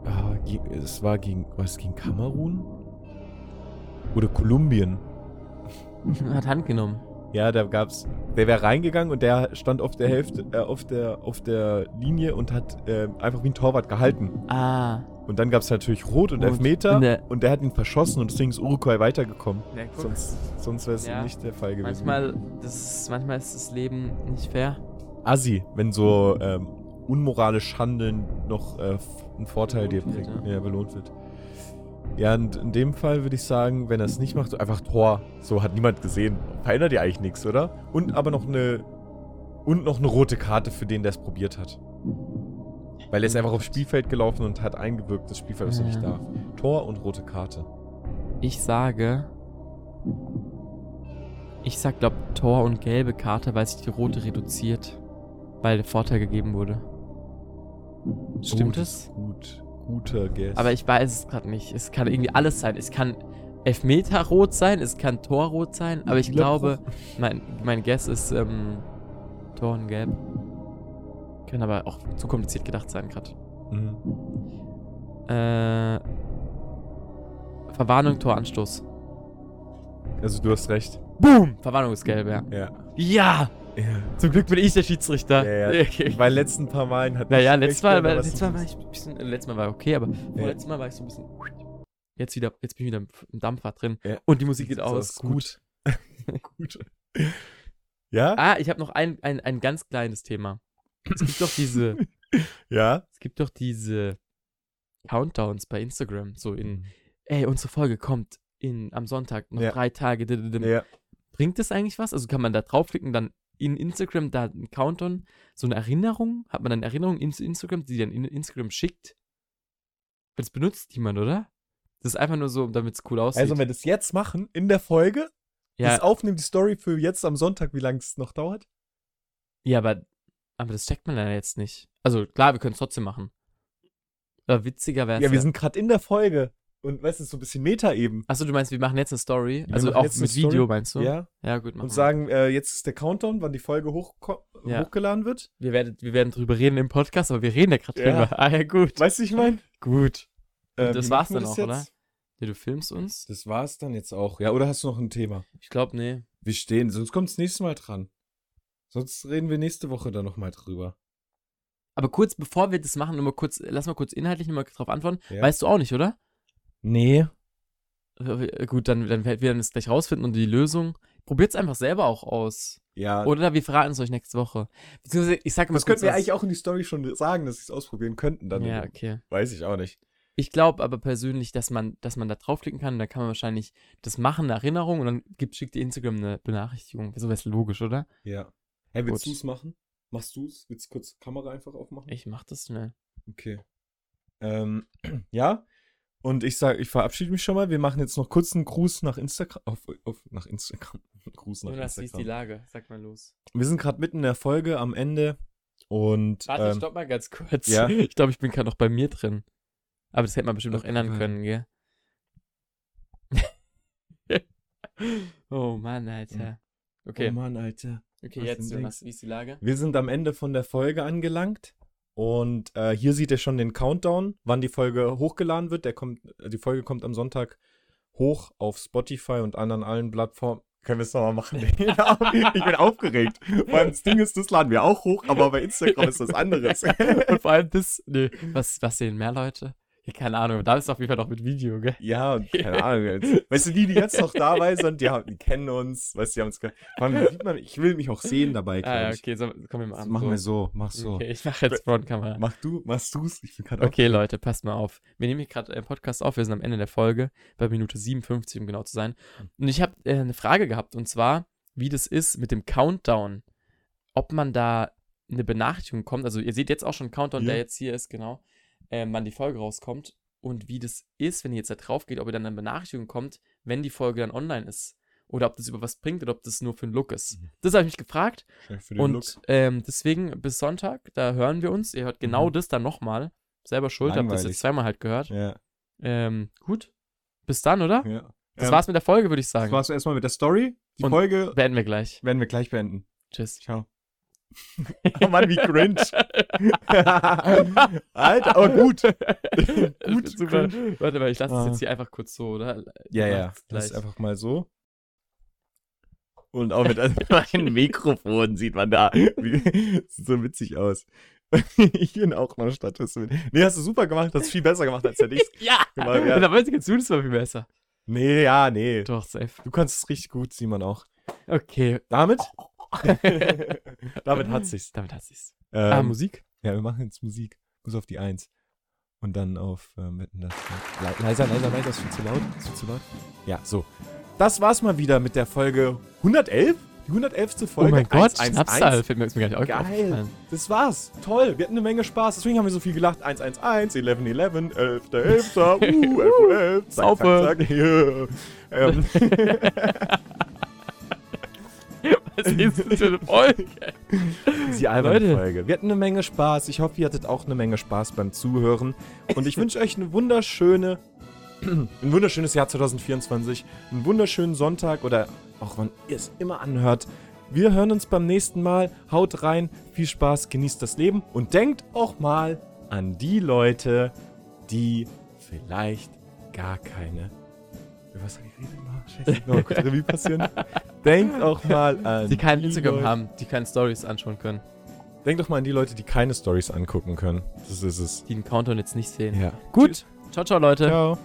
S1: ah, es war gegen. War es gegen Kamerun? Oder Kolumbien?
S2: Hat Hand genommen.
S1: Ja, da gab's. Der wäre reingegangen und der stand auf der Hälfte, äh, auf der, auf der Linie und hat äh, einfach wie ein Torwart gehalten.
S2: Ah.
S1: Und dann gab's natürlich Rot und
S2: Rot.
S1: Elfmeter
S2: Und der-
S1: und der hat ihn verschossen und deswegen ist Uruguay weitergekommen.
S2: Ja.
S1: Sonst, sonst wäre es
S2: Ja.
S1: nicht der Fall gewesen.
S2: Manchmal, das ist, manchmal ist das Leben nicht fair.
S1: Assi, wenn so ähm, unmoralisch Handeln noch äh, einen Vorteil dir
S2: Belohnt wird,
S1: bringt. Ja. belohnt wird. Ja, und in dem Fall würde ich sagen, wenn er es nicht macht, einfach Tor. So hat niemand gesehen. Verändert ja eigentlich nichts, oder? Und aber noch eine. Und noch eine rote Karte für den, der es probiert hat. Weil er ist einfach aufs Spielfeld gelaufen und hat eingewirkt, das Spielfeld, was er nicht darf. Tor und rote Karte.
S2: Ich sage. Ich sag, glaub, Tor und gelbe Karte, weil sich die rote reduziert. Weil der Vorteil gegeben wurde. Stimmt
S1: Oh,
S2: es?
S1: ist Gut. Guter Guess.
S2: Aber ich weiß es gerade nicht. Es kann irgendwie alles sein. Es kann Elfmeter rot sein, es kann Tor rot sein, aber ich glaube, mein, mein Guess ist ähm, Tor und gelb. Kann aber auch zu kompliziert gedacht sein gerade.
S1: Mhm.
S2: Äh, Verwarnung, Toranstoß.
S1: Also du hast recht.
S2: Boom! Verwarnung ist gelb, ja.
S1: Ja.
S2: Ja!
S1: Ja.
S2: Zum Glück bin ich der Schiedsrichter.
S1: Ja, ja.
S2: Okay.
S1: Bei letzten paar Malen hat
S2: Naja, letztes Mal, war, letztes Mal war ich ein bisschen, letztes Mal war okay, aber vorletztes Mal war ich so ein bisschen, jetzt wieder, jetzt bin ich wieder im Dampfer drin
S1: Ja.
S2: und die Musik geht aus.
S1: Gut. gut. Ja?
S2: Ah, ich habe noch ein, ein, ein ganz kleines Thema. Es gibt doch diese,
S1: Ja?
S2: es gibt doch diese Countdowns bei Instagram, so in, ey, unsere Folge kommt in, am Sonntag, noch
S1: Ja.
S2: drei Tage. dididim.
S1: Ja.
S2: Bringt das eigentlich was? Also kann man da draufklicken, dann in Instagram da einen Countdown, so eine Erinnerung? Hat man dann eine Erinnerung in Instagram, die dann in Instagram schickt? Das benutzt niemand, oder? Das ist einfach nur so, damit es cool aussieht.
S1: Also, wenn wir das jetzt machen, in der Folge, das
S2: ja,
S1: aufnehmen, die Story für jetzt am Sonntag, wie lange es noch dauert?
S2: ja, aber, aber das checkt man dann jetzt nicht. Also klar, wir können es trotzdem machen. Aber witziger wäre es.
S1: Ja, wir sind gerade in der Folge. Und weißt du, so ein bisschen Meta eben.
S2: Achso, du meinst, wir machen jetzt eine Story?
S1: Wir
S2: also auch mit Video, meinst du?
S1: Ja.
S2: Ja, gut, machen
S1: Und sagen, äh, jetzt ist der Countdown, wann die Folge hoch
S2: Ja.
S1: hochgeladen wird.
S2: wir werden, wir werden drüber reden im Podcast, aber wir reden ja gerade
S1: Ja.
S2: drüber. Ah, ja, gut.
S1: Weißt du, ich meine?
S2: Gut.
S1: Äh,
S2: Und das war's dann
S1: das
S2: auch, oder?
S1: jetzt?
S2: Ja, du filmst uns?
S1: Das war's dann jetzt auch. Ja, oder hast du noch ein Thema?
S2: Ich glaube, nee.
S1: Wir stehen, sonst kommt das nächste Mal dran. Sonst reden wir nächste Woche dann nochmal drüber.
S2: Aber kurz bevor wir das machen, nur mal kurz, lass mal kurz inhaltlich nochmal drauf antworten.
S1: Ja.
S2: Weißt du auch nicht, oder?
S1: Nee.
S2: Gut, dann, dann werden wir das gleich rausfinden und die Lösung. Probiert's einfach selber auch aus.
S1: Ja.
S2: Oder wir verraten es euch nächste Woche. Beziehungsweise, ich sag mal
S1: das könnten wir
S2: was-
S1: eigentlich auch in die Story schon sagen, dass sie es ausprobieren könnten. Dann
S2: Ja, okay.
S1: weiß ich auch nicht.
S2: Ich glaube aber persönlich, dass man, dass man da draufklicken kann, da kann man wahrscheinlich das machen, eine Erinnerung und dann gibt, schickt die Instagram eine Benachrichtigung. So wäre es logisch, oder?
S1: Ja. Hey, willst du es machen? Machst du es? Willst du kurz die Kamera einfach aufmachen?
S2: Ich mach das schnell.
S1: Okay. Ähm, ja. Und ich sage, ich verabschiede mich schon mal. Wir machen jetzt noch kurz einen Gruß nach Instagram. Auf, auf, nach Instagram. Gruß nach
S2: Jonas, wie ist die
S1: Instagram.
S2: Lage? Sag mal los.
S1: Wir sind gerade mitten in der Folge am Ende. Und
S2: Warte,
S1: ähm,
S2: stopp mal ganz kurz.
S1: ja.
S2: Ich glaube, ich bin gerade noch bei mir drin. Aber das hätte man bestimmt noch
S1: Okay.
S2: ändern können, gell? oh Mann, Alter. Okay,
S1: Oh Mann, Alter.
S2: okay
S1: was
S2: jetzt, Jonas, wie ist die Lage?
S1: Wir sind am Ende von der Folge angelangt. Und äh, hier seht ihr schon den Countdown, wann die Folge hochgeladen wird. Der kommt, äh, die Folge kommt am Sonntag hoch auf Spotify und anderen allen Plattformen. Können wir es nochmal machen? ich bin aufgeregt. Weil das Ding ist, das laden wir auch hoch, aber bei Instagram ist das anderes.
S2: Und vor allem das, nee, was, was sehen mehr Leute? Ja, keine Ahnung, da ist auf jeden Fall noch mit Video, gell?
S1: ja, und keine Ahnung. Weißt du, die, die jetzt noch dabei sind, die, haben, die kennen uns. Weißt du, die haben uns. sieht man, ich will mich auch sehen dabei.
S2: Ah, ja, okay, so, komm, wir
S1: Das
S2: machen
S1: machen wir so, mach so.
S2: Okay, ich mache jetzt Frontkamera.
S1: Mach du, machst du's? Ich bin gerade
S2: Okay, Leute, passt mal auf. Wir nehmen hier gerade einen Podcast auf. Wir sind am Ende der Folge, bei Minute 57, um genau zu sein. Und ich habe äh, eine Frage gehabt, und zwar, wie das ist mit dem Countdown. Ob man da eine Benachrichtigung kommt. Also, ihr seht jetzt auch schon einen Countdown,
S1: Hier.
S2: der jetzt hier ist, genau. Ähm, wann die Folge rauskommt. Und wie das ist, wenn ihr jetzt da drauf geht, ob ihr dann eine Benachrichtigung kommt, wenn die Folge dann online ist. Oder ob das über was bringt oder ob das nur für einen Look ist.
S1: Mhm.
S2: Das habe ich mich gefragt. Und ähm, deswegen bis Sonntag, da hören wir uns. Ihr hört genau
S1: Mhm.
S2: das dann nochmal. Selber schuld, habt das jetzt zweimal halt gehört.
S1: Ja,
S2: Ähm, gut. Bis dann, oder?
S1: ja.
S2: Das
S1: Ähm,
S2: war's mit der Folge, würde ich
S1: Das
S2: sagen.
S1: war's erstmal mit der Story. Die
S2: Und-
S1: Folge
S2: Beenden wir gleich.
S1: werden wir gleich beenden.
S2: Tschüss.
S1: Ciao. oh Mann, wie cringe. Alter, aber gut.
S2: gut, super. Warte mal, ich lasse es
S1: Ah.
S2: jetzt hier einfach kurz so, oder?
S1: Ja,
S2: Ich
S1: ja. ist
S2: Gleich.
S1: einfach mal so. Und auch mit einem Mikrofon sieht man da. Sieht so witzig aus. Ich bin auch Status mit. Nee, hast du super gemacht. Hast du viel besser gemacht, als hätte ich's.
S2: Ja!
S1: Genau, ja.
S2: Da weiß ich jetzt, du das war viel besser.
S1: Nee, ja, nee.
S2: Doch, safe.
S1: Du kannst es richtig gut, Simon auch.
S2: Okay.
S1: Damit? Damit hat sich's.
S2: Damit hat sich's.
S1: Ähm,
S2: ah, Musik?
S1: Ja, wir machen jetzt Musik. Muss auf die Eins. Und dann auf ähm, das. Le leiser, leiser, leiser, ist viel zu laut. Ist viel zu laut. Ja, so. Das war's mal wieder mit der Folge 111. Die 111. Folge.
S2: oh mein Gott,
S1: 111.
S2: Schnapszahl. Fällt mir jetzt gar nicht
S1: Geil. Das war's. Toll. Wir hatten eine Menge Spaß. Deswegen haben wir so viel gelacht. 111, 11, 11, 11, 11, 11, uh, 11, 11, zack,
S2: Saufe.
S1: zack, zack. Yeah. Ähm,
S2: Für eine Folge?
S1: die alberne. Folge. Wir hatten eine Menge Spaß. Ich hoffe, ihr hattet auch eine Menge Spaß beim Zuhören. Und ich wünsche euch eine wunderschöne, ein wunderschönes Jahr 2024, einen wunderschönen Sonntag oder auch wann ihr es immer anhört. Wir hören uns beim nächsten Mal. Haut rein, viel Spaß, genießt das Leben und denkt auch mal an die Leute, die vielleicht gar keine. Was habe ich geredet? Scheiße, noch mal kurz Revue passieren. Denkt auch mal an.
S2: Die keinen Instagram
S1: Leute,
S2: haben, die keine Stories anschauen können,
S1: Denkt doch mal an die Leute, die keine Stories angucken können. Das ist es.
S2: die den Countdown jetzt nicht sehen.
S1: Ja. Gut.
S2: Ciao, ciao, Leute.
S1: Ciao.